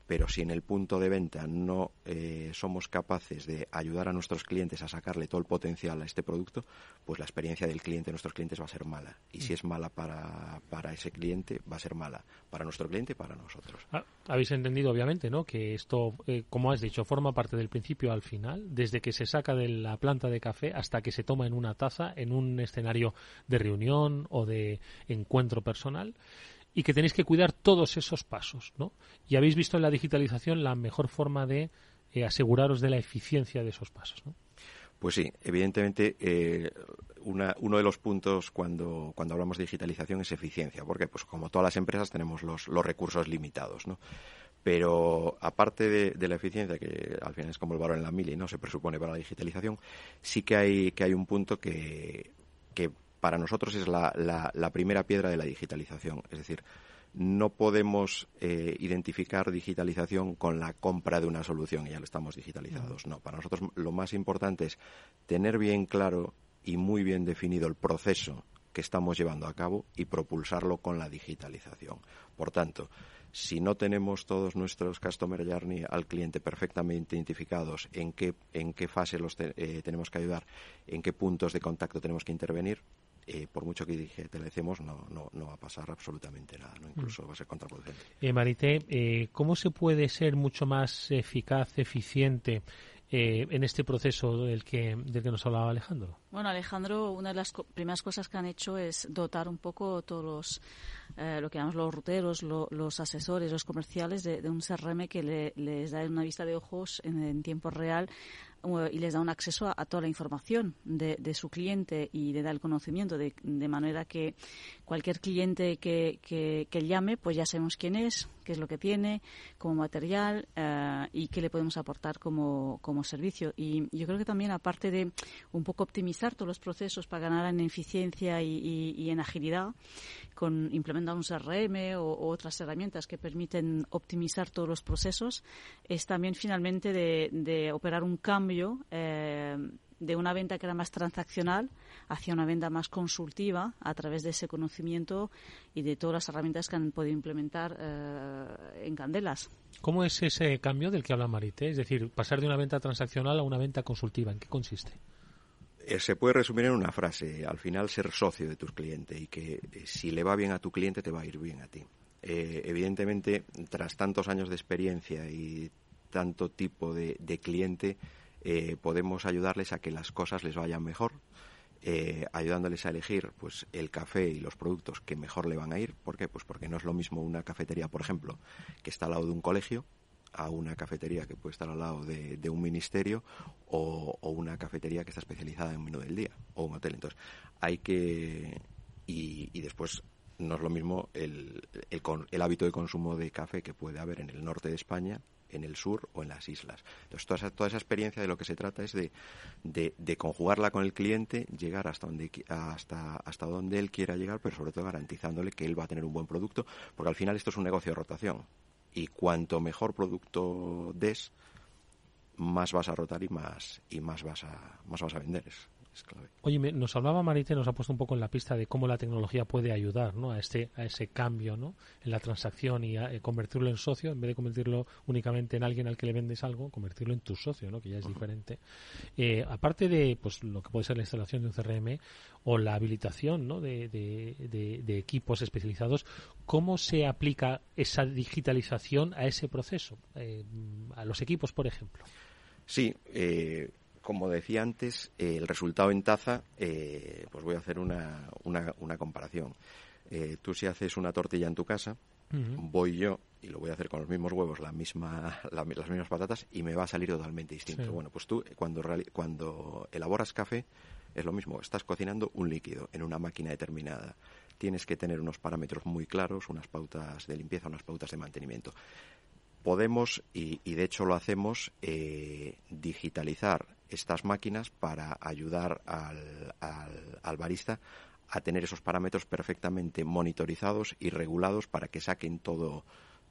pero si en el punto de venta no eh, somos capaces de ayudar a nuestros clientes a sacarle todo el potencial a este producto, pues la experiencia del cliente, de nuestros clientes, va a ser mala. Y si es mala para, para ese cliente, va a ser mala para nuestro cliente y para nosotros. Ah, habéis entendido, obviamente, ¿no? que esto, eh, como has dicho, forma parte del principio al final, desde que se saca de la planta de café hasta que se toma en una taza, en un escenario de reunión o de encuentro personal y que tenéis que cuidar todos esos pasos, ¿no? Y habéis visto en la digitalización la mejor forma de eh, aseguraros de la eficiencia de esos pasos, ¿no? Pues sí, evidentemente eh, uno de los puntos cuando, cuando hablamos de digitalización es eficiencia, porque pues como todas las empresas tenemos los, los recursos limitados, ¿no? Pero aparte de, la eficiencia, que al final es como el valor en la mili, no se presupone para la digitalización, sí que hay, que hay un punto que, que para nosotros es la, primera piedra de la digitalización. Es decir, no podemos eh, identificar digitalización con la compra de una solución y ya lo estamos digitalizados. No, para nosotros lo más importante es tener bien claro y muy bien definido el proceso que estamos llevando a cabo y propulsarlo con la digitalización. Por tanto, si no tenemos todos nuestros customer journey al cliente perfectamente identificados, en qué, en qué fase los eh, tenemos que ayudar, en qué puntos de contacto tenemos que intervenir, eh, por mucho que digitalicemos, no, no, no va a pasar absolutamente nada, ¿no? incluso va a ser contraproducente. Eh, Marité, eh, ¿cómo se puede ser mucho más eficaz, eficiente eh, en este proceso del que, del que nos hablaba Alejandro? Bueno, Alejandro, una de las primeras cosas que han hecho es dotar un poco todos los, eh, lo que llamamos los ruteros, los asesores, los comerciales de, un CRM que les da una vista de ojos en, tiempo real y les da un acceso a, toda la información de, su cliente y le da el conocimiento de, manera que cualquier cliente que, que, llame, pues ya sabemos quién es, qué es lo que tiene como material eh, y qué le podemos aportar como, como servicio. Y yo creo que también, aparte de un poco optimizar todos los procesos para ganar en eficiencia y, en agilidad, con implementar un CRM o, otras herramientas que permiten optimizar todos los procesos, es también finalmente de operar un cambio eh, de una venta que era más transaccional hacia una venta más consultiva a través de ese conocimiento y de todas las herramientas que han podido implementar eh, en Candelas. ¿Cómo es ese cambio del que habla Marite? Es decir, pasar de una venta transaccional a una venta consultiva. ¿En qué consiste? Eh, se puede resumir en una frase. Al final, ser socio de tus clientes y que si le va bien a tu cliente, te va a ir bien a ti. evidentemente, tras tantos años de experiencia y tanto tipo de cliente, eh, podemos ayudarles a que las cosas les vayan mejor eh, ayudándoles a elegir pues el café y los productos que mejor le van a ir. ¿Por qué? Pues porque no es lo mismo una cafetería, por ejemplo, que está al lado de un colegio, a una cafetería que puede estar al lado de, un ministerio o, una cafetería que está especializada en menú del día o un hotel. Entonces, hay que... Y, y después no es lo mismo el, el, el, hábito de consumo de café que puede haber en el norte de España en el sur o en las islas. Entonces, toda esa, toda esa experiencia de lo que se trata es de, conjugarla con el cliente, llegar hasta donde, hasta, hasta donde él quiera llegar, pero sobre todo garantizándole que él va a tener un buen producto, porque al final esto es un negocio de rotación. Y cuanto mejor producto des, más vas a rotar y más, y más vas a, más vas a vender. Oye, nos hablaba Marite, nos ha puesto un poco en la pista de cómo la tecnología puede ayudar ¿no? a, este, a ese cambio ¿no? en la transacción y a, eh, convertirlo en socio, en vez de convertirlo únicamente en alguien al que le vendes algo, convertirlo en tu socio, ¿no? que ya es diferente. Eh, aparte de pues, lo que puede ser la instalación de un CRM o la habilitación ¿no? de, de, equipos especializados, ¿cómo se aplica esa digitalización a ese proceso? Eh, a los equipos, por ejemplo. Sí, eh, como decía antes, eh, el resultado en taza, eh, pues voy a hacer una, una, comparación. Eh, tú si haces una tortilla en tu casa, voy yo y lo voy a hacer con los mismos huevos, la misma, las mismas patatas y me va a salir totalmente distinto. Bueno, pues tú cuando, cuando elaboras café es lo mismo, estás cocinando un líquido en una máquina determinada. Tienes que tener unos parámetros muy claros, unas pautas de limpieza, unas pautas de mantenimiento podemos, y, de hecho lo hacemos, digitalizar estas máquinas para ayudar al, al, barista a tener esos parámetros perfectamente monitorizados y regulados para que saquen todo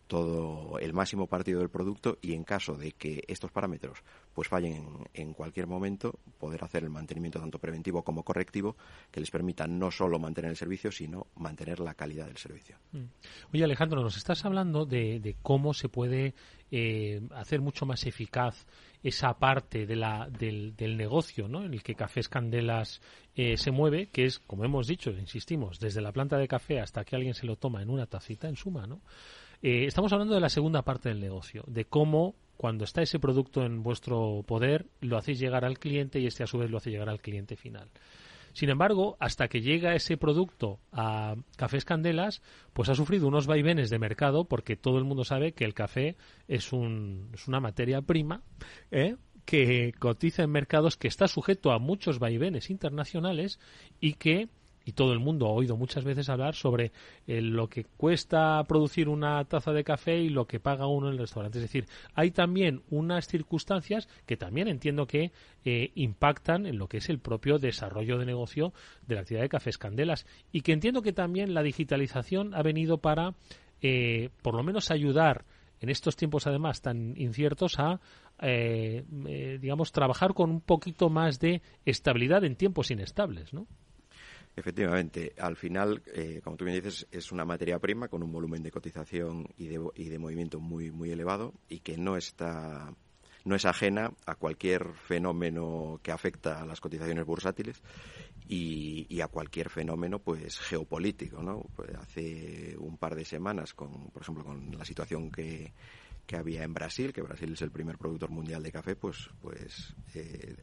todo el máximo partido del producto y en caso de que estos parámetros pues fallen en, cualquier momento poder hacer el mantenimiento tanto preventivo como correctivo que les permita no solo mantener el servicio sino mantener la calidad del servicio. Mm. Oye Alejandro, nos estás hablando de, cómo se puede eh, hacer mucho más eficaz esa parte de la, del, negocio ¿no? en el que Cafés Candelas eh, se mueve, que es, como hemos dicho, insistimos, desde la planta de café hasta que alguien se lo toma en una tacita en su mano. Eh, estamos hablando de la segunda parte del negocio, de cómo cuando está ese producto en vuestro poder lo hacéis llegar al cliente y este a su vez lo hace llegar al cliente final. Sin embargo, hasta que llega ese producto a Cafés Candelas, pues ha sufrido unos vaivenes de mercado porque todo el mundo sabe que el café es, un, es una materia prima ¿eh? que cotiza en mercados que está sujeto a muchos vaivenes internacionales y que y todo el mundo ha oído muchas veces hablar sobre eh, lo que cuesta producir una taza de café y lo que paga uno en el restaurante. Es decir, hay también unas circunstancias que también entiendo que eh, impactan en lo que es el propio desarrollo de negocio de la actividad de Cafés Candelas y que entiendo que también la digitalización ha venido para, eh, por lo menos, ayudar en estos tiempos además tan inciertos a digamos trabajar con un poquito más de estabilidad en tiempos inestables, ¿no? Efectivamente, al final, eh, como tú bien dices, es una materia prima con un volumen de cotización y de, y de movimiento muy, muy elevado y que no está no es ajena a cualquier fenómeno que afecta a las cotizaciones bursátiles y, a cualquier fenómeno pues geopolítico no pues hace un par de semanas con por ejemplo con la situación que, que había en Brasil que Brasil es el primer productor mundial de café pues pues eh,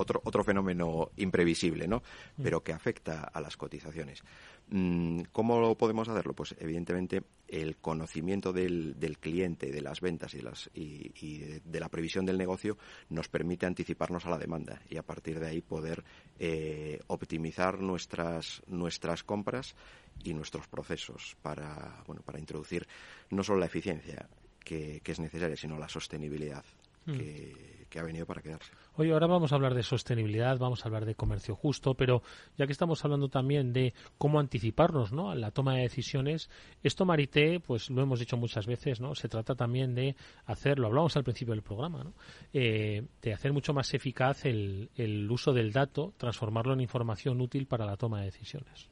otro, otro fenómeno imprevisible, ¿no? Mm. Pero que afecta a las cotizaciones. Mm, ¿Cómo podemos hacerlo? Pues evidentemente el conocimiento del, del cliente, de las ventas y, las, y, de la previsión del negocio nos permite anticiparnos a la demanda y a partir de ahí poder eh, optimizar nuestras, nuestras compras y nuestros procesos para, bueno, para introducir no solo la eficiencia que, que es necesaria, sino la sostenibilidad mm. que, que ha venido para quedarse. Oye, ahora vamos a hablar de sostenibilidad, vamos a hablar de comercio justo, pero ya que estamos hablando también de cómo anticiparnos ¿no? a la toma de decisiones, esto, Marité, pues lo hemos dicho muchas veces, ¿no? se trata también de hacerlo, hablamos al principio del programa, ¿no? Eh, de hacer mucho más eficaz el, el uso del dato, transformarlo en información útil para la toma de decisiones.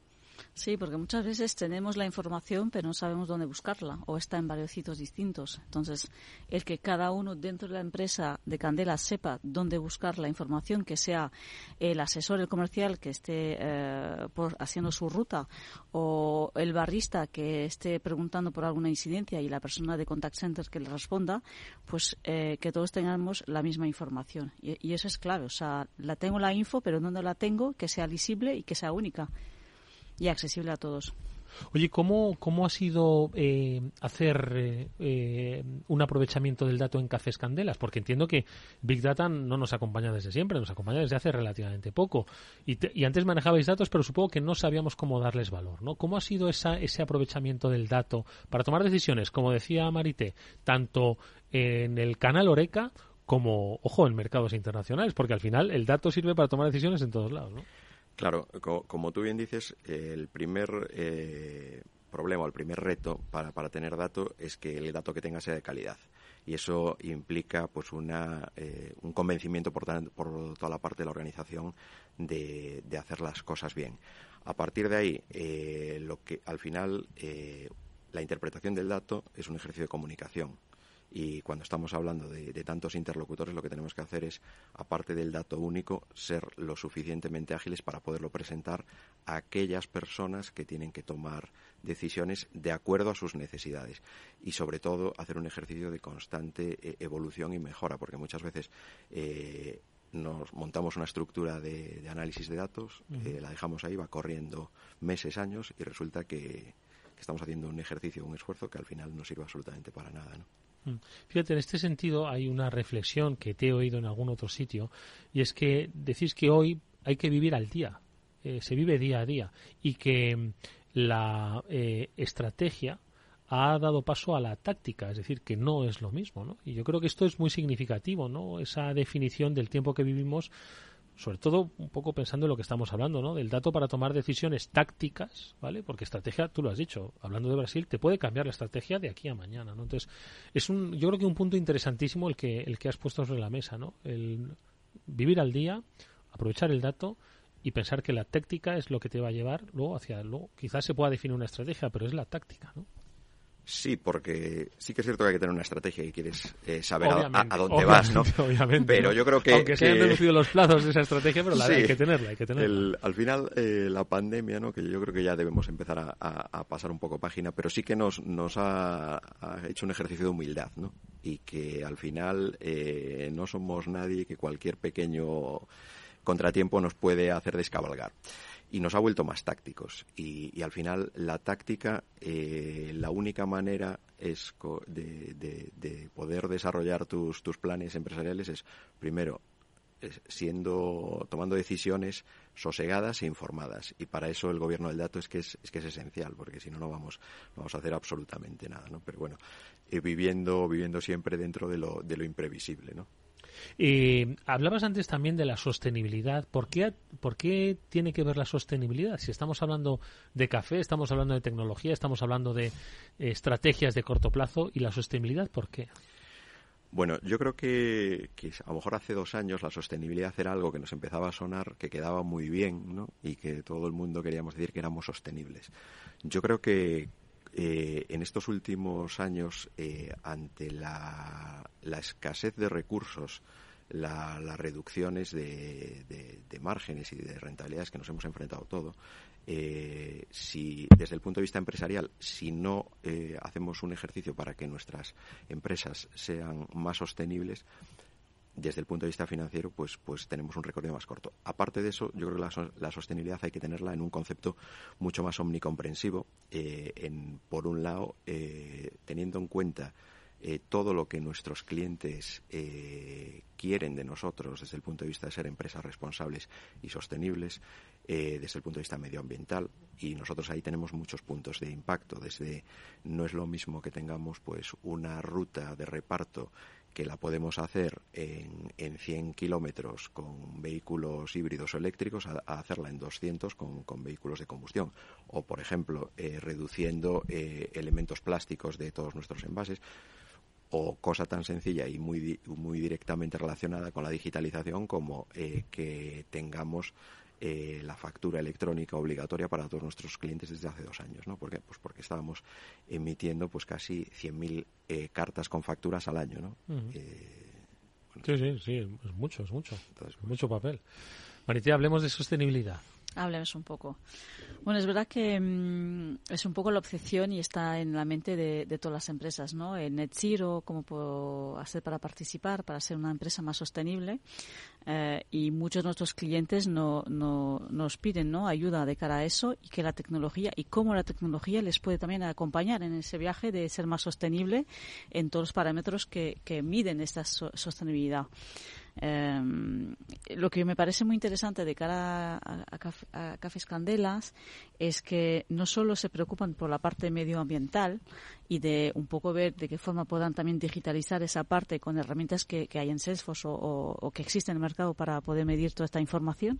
Sí, porque muchas veces tenemos la información pero no sabemos dónde buscarla o está en varios sitios distintos. Entonces, el que cada uno dentro de la empresa de Candela sepa dónde buscar la información, que sea el asesor, el comercial que esté eh, por, haciendo su ruta o el barrista que esté preguntando por alguna incidencia y la persona de contact center que le responda, pues eh, que todos tengamos la misma información. Y, y eso es clave. O sea, la tengo la info, pero ¿dónde la tengo? Que sea visible y que sea única y accesible a todos. Oye, ¿cómo, cómo ha sido eh, hacer eh, un aprovechamiento del dato en Cafés Candelas? Porque entiendo que Big Data no nos acompaña desde siempre, nos acompaña desde hace relativamente poco. Y, y antes manejabais datos, pero supongo que no sabíamos cómo darles valor, ¿no? ¿Cómo ha sido esa, ese aprovechamiento del dato para tomar decisiones, como decía Marité, tanto en el canal Oreca como, ojo, en mercados internacionales? Porque al final el dato sirve para tomar decisiones en todos lados, ¿no? Claro, como tú bien dices, el primer eh, problema, el primer reto para, para tener dato es que el dato que tenga sea de calidad y eso implica pues una, eh, un convencimiento por, por, toda la parte de la organización de, de, hacer las cosas bien. A partir de ahí, eh, lo que al final eh, la interpretación del dato es un ejercicio de comunicación y cuando estamos hablando de, tantos interlocutores, lo que tenemos que hacer es, aparte del dato único, ser lo suficientemente ágiles para poderlo presentar a aquellas personas que tienen que tomar decisiones de acuerdo a sus necesidades. Y sobre todo, hacer un ejercicio de constante eh, evolución y mejora, porque muchas veces eh, nos montamos una estructura de, análisis de datos, eh, la dejamos ahí, va corriendo meses, años, y resulta que, que estamos haciendo un ejercicio, un esfuerzo que al final no sirve absolutamente para nada. ¿no? Mm. Fíjate, en este sentido hay una reflexión que te he oído en algún otro sitio y es que decís que hoy hay que vivir al día, eh, se vive día a día y que mm, la eh, estrategia ha dado paso a la táctica, es decir, que no es lo mismo, ¿no? Y yo creo que esto es muy significativo, ¿no? Esa definición del tiempo que vivimos sobre todo un poco pensando en lo que estamos hablando, ¿no? Del dato para tomar decisiones tácticas, ¿vale? Porque estrategia, tú lo has dicho, hablando de Brasil, te puede cambiar la estrategia de aquí a mañana, ¿no? Entonces, es un, yo creo que un punto interesantísimo el que, el que has puesto sobre la mesa, ¿no? El vivir al día, aprovechar el dato y pensar que la táctica es lo que te va a llevar luego hacia luego. Quizás se pueda definir una estrategia, pero es la táctica, ¿no? Sí, porque sí que es cierto que hay que tener una estrategia y quieres eh, saber a, dónde vas, ¿no? Obviamente. Pero yo creo que... Aunque se hayan reducido los plazos de esa estrategia, pero la hay que tenerla, hay que tenerla. al final, eh, la pandemia, ¿no? Que yo creo que ya debemos empezar a, pasar un poco página, pero sí que nos, nos ha, hecho un ejercicio de humildad, ¿no? Y que al final eh, no somos nadie que cualquier pequeño contratiempo nos puede hacer descabalgar. Y nos ha vuelto más tácticos. Y, al final la táctica, eh, la única manera es de, poder desarrollar tus, tus planes empresariales es, primero, siendo tomando decisiones sosegadas e informadas. Y para eso el gobierno del dato es que es, que es esencial porque si no no vamos vamos a hacer absolutamente nada no pero bueno eh, viviendo viviendo siempre dentro de lo de lo imprevisible no eh, hablabas antes también de la sostenibilidad. ¿Por qué, ¿Por qué tiene que ver la sostenibilidad? Si estamos hablando de café, estamos hablando de tecnología, estamos hablando de estrategias de corto plazo y la sostenibilidad, ¿por qué? Bueno, yo creo que, a lo mejor hace dos años la sostenibilidad era algo que nos empezaba a sonar, que quedaba muy bien, ¿no? Y que todo el mundo queríamos decir que éramos sostenibles. Yo creo que, eh, en estos últimos años, eh, ante la, escasez de recursos, las reducciones de, márgenes y de rentabilidades que nos hemos enfrentado todo, eh, si desde el punto de vista empresarial, si no hacemos un ejercicio para que nuestras empresas sean más sostenibles, desde el punto de vista financiero, pues, pues tenemos un recorrido más corto. Aparte de eso, yo creo que la, sostenibilidad hay que tenerla en un concepto mucho más omnicomprensivo. Eh, en, por un lado, eh, teniendo en cuenta eh, todo lo que nuestros clientes quieren de nosotros desde el punto de vista de ser empresas responsables y sostenibles, desde el punto de vista medioambiental, y nosotros ahí tenemos muchos puntos de impacto. Desde no es lo mismo que tengamos pues una ruta de reparto que la podemos hacer en, en 100 kilómetros con vehículos híbridos o eléctricos a, hacerla en 200 con, con, vehículos de combustión. O, por ejemplo, eh, reduciendo eh, elementos plásticos de todos nuestros envases. O cosa tan sencilla y muy, muy directamente relacionada con la digitalización como eh, que tengamos eh, la factura electrónica obligatoria para todos nuestros clientes desde hace dos años, ¿no? ¿Por qué? Pues porque estábamos emitiendo pues casi 100.000 eh, cartas con facturas al año, ¿no? Eh, sí, sí, sí, es mucho, es mucho. mucho papel. Maritea, hablemos de sostenibilidad. Hablemos un poco. Bueno, es verdad que mm, es un poco la obsesión y está en la mente de, todas las empresas, ¿no? El Net Zero, cómo puedo hacer para participar, para ser una empresa más sostenible. Eh, y muchos de nuestros clientes no, no, nos piden ¿no? ayuda de cara a eso y que la tecnología y cómo la tecnología les puede también acompañar en ese viaje de ser más sostenible en todos los parámetros que, que miden esta sostenibilidad. Em, lo que me parece muy interesante de cara a, Cafés Candelas es que no solo se preocupan por la parte medioambiental y de un poco ver de qué forma puedan también digitalizar esa parte con herramientas que, hay en Salesforce o, o, que existen en el mercado para poder medir toda esta información,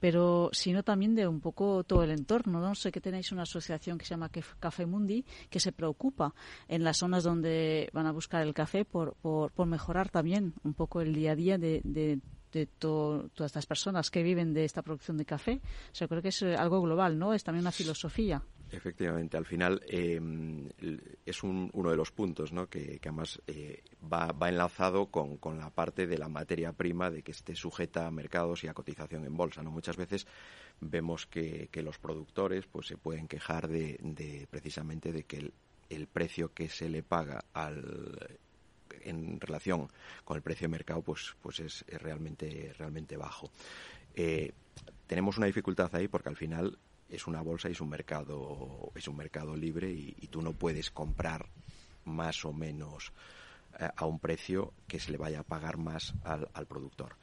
pero sino también de un poco todo el entorno. No sé que tenéis una asociación que se llama Café Mundi que se preocupa en las zonas donde van a buscar el café por, por, mejorar también un poco el día a día de, de todas estas personas que viven de esta producción de café. O sea, creo que es algo global, ¿no? Es también una filosofía. Efectivamente, al final em, es uno de los puntos ¿no? que, además eh, va, enlazado con, la parte de la materia prima de que esté sujeta a mercados y a cotización en bolsa. ¿no? Muchas veces vemos que, los productores pues se pueden quejar de, precisamente de que el, precio que se le paga al en relación con el precio de mercado pues pues es, realmente realmente bajo eh, tenemos una dificultad ahí porque al final es una bolsa y es un mercado, es un mercado libre y, tú no puedes comprar más o menos eh, a un precio que se le vaya a pagar más al, productor.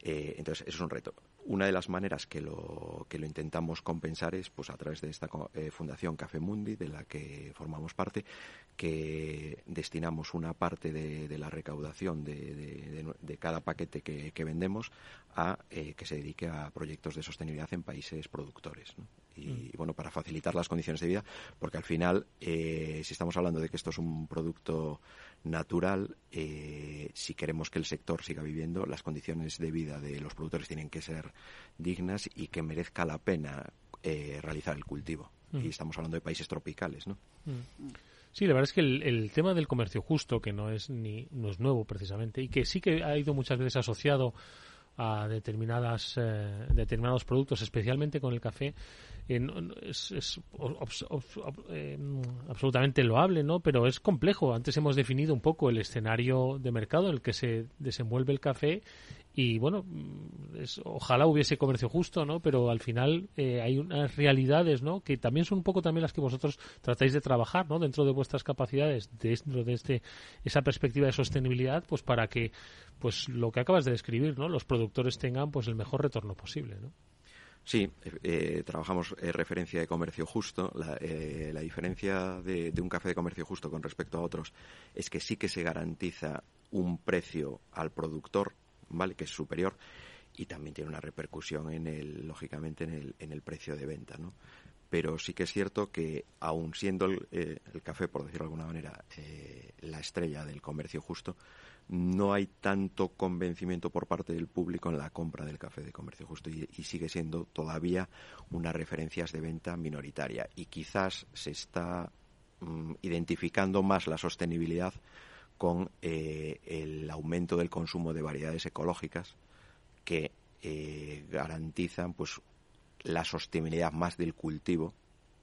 Eh, entonces, eso es un reto. Una de las maneras que lo, que lo intentamos compensar es pues a través de esta eh, Fundación Café Mundi, de la que formamos parte, que destinamos una parte de, la recaudación de, cada paquete que, vendemos a que se dedique a proyectos de sostenibilidad en países productores. Y, bueno, para facilitar las condiciones de vida, porque al final, eh, si estamos hablando de que esto es un producto natural, si queremos que el sector siga viviendo, las condiciones de vida de los productores tienen que ser dignas y que merezca la pena eh, realizar el cultivo. Mm. Y estamos hablando de países tropicales, ¿no? Mm. Sí, la verdad es que el, tema del comercio justo, que no es ni no es nuevo precisamente, y que sí que ha ido muchas veces asociado a determinadas eh, determinados productos, especialmente con el café, es, es eh, absolutamente loable, ¿no? Pero es complejo. Antes hemos definido un poco el escenario de mercado en el que se desenvuelve el café y bueno, es, ojalá hubiese comercio justo, ¿no? Pero al final eh, hay unas realidades, ¿no? Que también son un poco también las que vosotros tratáis de trabajar, ¿no? Dentro de vuestras capacidades, dentro de este, esa perspectiva de sostenibilidad, pues para que, pues lo que acabas de describir, ¿no? Los productores tengan, pues el mejor retorno posible, ¿no? Sí, eh, trabajamos eh, referencia de comercio justo. La, eh, diferencia de, un café de comercio justo con respecto a otros es que sí que se garantiza un precio al productor, ¿vale? Que es superior y también tiene una repercusión en el, lógicamente, en el, en el precio de venta, ¿no? Pero sí que es cierto que, aun siendo el, el café, por decirlo de alguna manera, la estrella del comercio justo, no hay tanto convencimiento por parte del público en la compra del café de comercio justo y, sigue siendo todavía unas referencias de venta minoritaria y quizás se está mm, identificando más la sostenibilidad con eh, el aumento del consumo de variedades ecológicas que eh, garantizan pues la sostenibilidad más del cultivo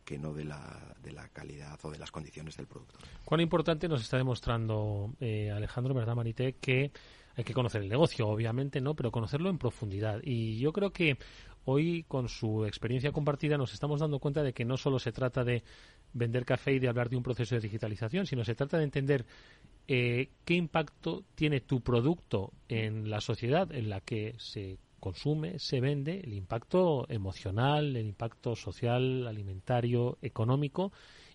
que no de la, de la calidad o de las condiciones del producto. Cuán importante nos está demostrando eh, Alejandro, ¿verdad, Marité? Que hay que conocer el negocio, obviamente, ¿no? Pero conocerlo en profundidad. Y yo creo que hoy, con su experiencia compartida, nos estamos dando cuenta de que no solo se trata de vender café y de hablar de un proceso de digitalización, sino se trata de entender eh, qué impacto tiene tu producto en la sociedad en la que se consume, se vende, el impacto emocional, el impacto social, alimentario, económico,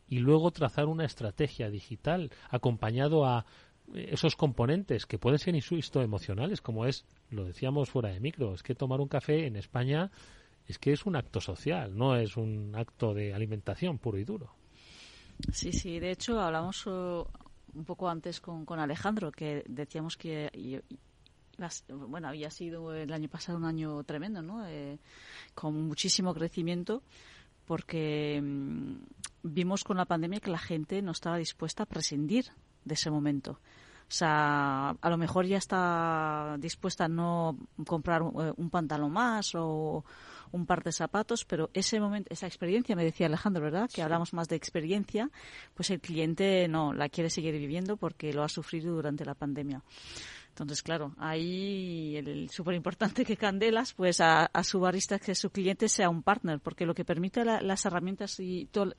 y luego trazar una estrategia digital acompañado a eh, esos componentes que pueden ser, insisto, emocionales, como es, lo decíamos fuera de micro, es que tomar un café en España es que es un acto social, no es un acto de alimentación puro y duro. Sí, sí, de hecho hablamos un poco antes con, con Alejandro, que decíamos que bueno, había sido el año pasado un año tremendo, ¿no? Eh, con muchísimo crecimiento porque mm, vimos con la pandemia que la gente no estaba dispuesta a prescindir de ese momento. O sea, a lo mejor ya está dispuesta a no comprar un, un pantalón más o un par de zapatos, pero ese momento, esa experiencia, me decía Alejandro, ¿verdad? Que hablamos más de experiencia, pues el cliente no la quiere seguir viviendo porque lo ha sufrido durante la pandemia. Entonces, claro, ahí el súper importante que Candelas, pues a, su barista, que su cliente sea un partner, porque lo que permite las herramientas y toda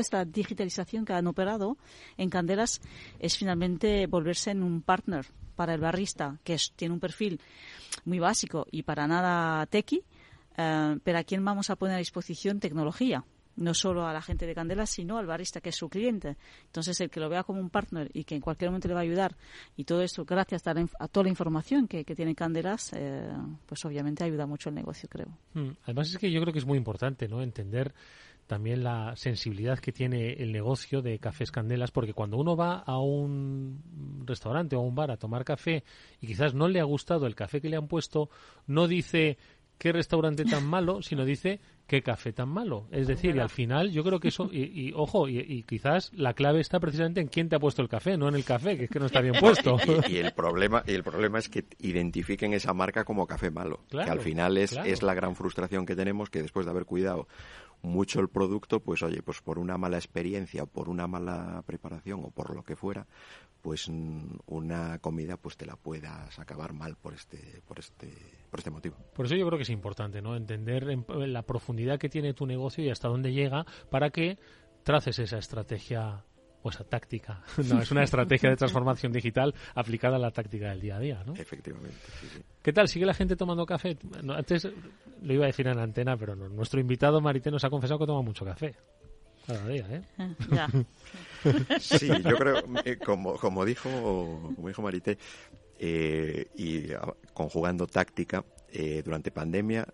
esta digitalización que han operado en Candelas es finalmente volverse en un partner para el barista, que tiene un perfil muy básico y para nada tequi, eh, pero ¿a quién vamos a poner a disposición tecnología? no solo a la gente de Candela, sino al barista que es su cliente. Entonces, el que lo vea como un partner y que en cualquier momento le va a ayudar, y todo eso gracias a, toda la información que, tiene Candelas, eh, pues obviamente ayuda mucho el negocio, creo. Mm, además, es que yo creo que es muy importante no entender también la sensibilidad que tiene el negocio de Cafés Candelas, porque cuando uno va a un restaurante o a un bar a tomar café y quizás no le ha gustado el café que le han puesto, no dice qué restaurante tan malo, sino dice qué café tan malo. Es decir, y al final yo creo que eso, y, ojo, y, quizás la clave está precisamente en quién te ha puesto el café, no en el café, que es que no está bien puesto. y, el problema y el problema es que identifiquen esa marca como café malo, que al final es, es la gran frustración que tenemos, que después de haber cuidado mucho el producto, pues oye, pues por una mala experiencia, o por una mala preparación o por lo que fuera, pues una comida pues te la puedas acabar mal por este por este por este motivo. Por eso yo creo que es importante, ¿no? Entender la profundidad que tiene tu negocio y hasta dónde llega para que traces esa estrategia o esa táctica. No, es una estrategia de transformación digital aplicada a la táctica del día a día, ¿no? Efectivamente, ¿Qué tal? ¿Sigue la gente tomando café? antes lo iba a decir en antena, pero no. Nuestro invitado Marité nos ha confesado que toma mucho café. ¿Eh? Ya. sí, yo creo, eh, como, como, dijo, como dijo Marité, eh, y conjugando táctica, durante pandemia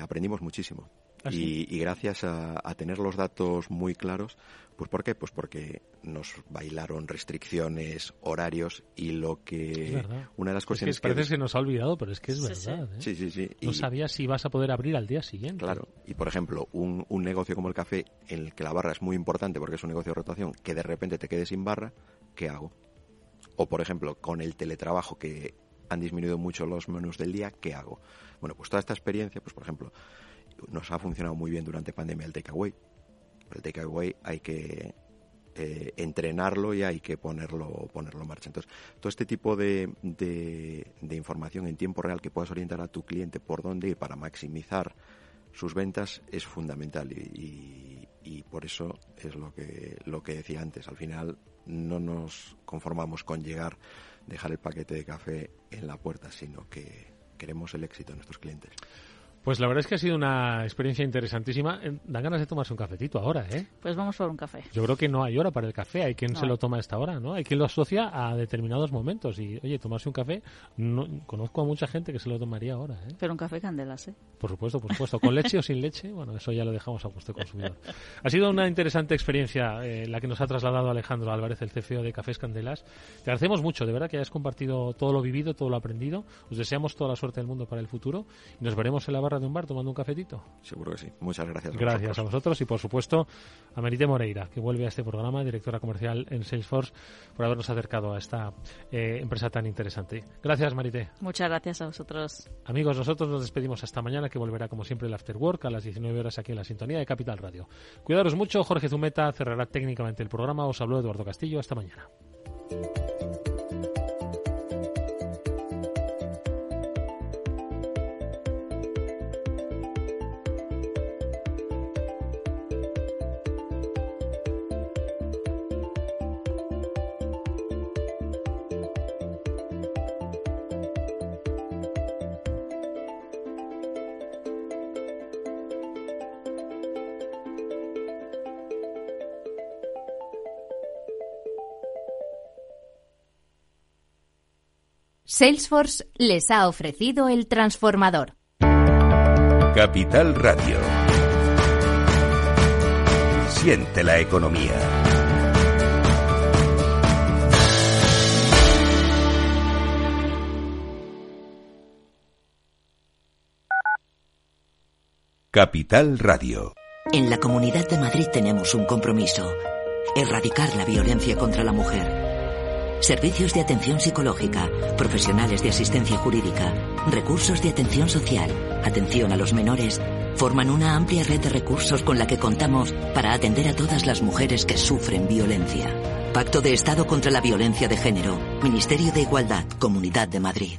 aprendimos muchísimo. ¿Ah, y, gracias a, tener los datos muy claros, pues ¿por qué? Pues porque nos bailaron restricciones, horarios y lo que... Una de las cuestiones es que... Parece que, nos ha olvidado, pero es que es verdad. Sí, sí, sí. No sabías si vas a poder abrir al día siguiente. Claro. Y por ejemplo, un, un negocio como el café, en el que la barra es muy importante porque es un negocio de rotación, que de repente te quedes sin barra, ¿qué hago? O por ejemplo, con el teletrabajo que han disminuido mucho los menús del día, ¿qué hago? Bueno, pues toda esta experiencia, pues por ejemplo, nos ha funcionado muy bien durante pandemia el takeaway. El takeaway hay que eh, entrenarlo y hay que ponerlo, ponerlo en marcha. Entonces, todo este tipo de, de, información en tiempo real que puedas orientar a tu cliente por dónde ir para maximizar sus ventas es fundamental y, y, por eso es lo que, lo que decía antes. Al final no nos conformamos con llegar, dejar el paquete de café en la puerta, sino que queremos el éxito de nuestros clientes. Pues la verdad es que ha sido una experiencia interesantísima. Eh, dan ganas de tomarse un cafetito ahora, ¿eh? Pues vamos por un café. Yo creo que no hay hora para el café. Hay quien se lo toma a esta hora, ¿no? Hay quien lo asocia a determinados momentos. Y, oye, tomarse un café, no, conozco a mucha gente que se lo tomaría ahora, ¿eh? Pero un café candelas, ¿eh? Por supuesto, por supuesto. Con leche o sin leche, bueno, eso ya lo dejamos a gusto consumidor. Ha sido una interesante experiencia eh, la que nos ha trasladado Alejandro Álvarez, el CFO de Cafés Candelas. Te agradecemos mucho, de verdad, que hayas compartido todo lo vivido, todo lo aprendido. Os deseamos toda la suerte del mundo para el futuro. Y nos veremos en la barra de un bar tomando un café Seguro que sí. Muchas gracias. gracias a vosotros y, por supuesto, a Merite Moreira, que vuelve a este programa, directora comercial en Salesforce, por habernos acercado a esta eh, empresa tan interesante. Gracias, Marité. Muchas gracias a vosotros. Amigos, nosotros nos despedimos hasta mañana, que volverá, como siempre, el After Work a las 19 horas aquí en la sintonía de Capital Radio. Cuidaros mucho. Jorge Zumeta cerrará técnicamente el programa. Os habló Eduardo Castillo. Hasta mañana. Salesforce les ha ofrecido el transformador. Capital Radio. Siente la economía. Capital Radio. En la Comunidad de Madrid tenemos un compromiso, erradicar la violencia contra la mujer. Servicios de atención psicológica, profesionales de asistencia jurídica, recursos de atención social, atención a los menores, forman una amplia red de recursos con la que contamos para atender a todas las mujeres que sufren violencia. Pacto de Estado contra la Violencia de Género, Ministerio de Igualdad, Comunidad de Madrid.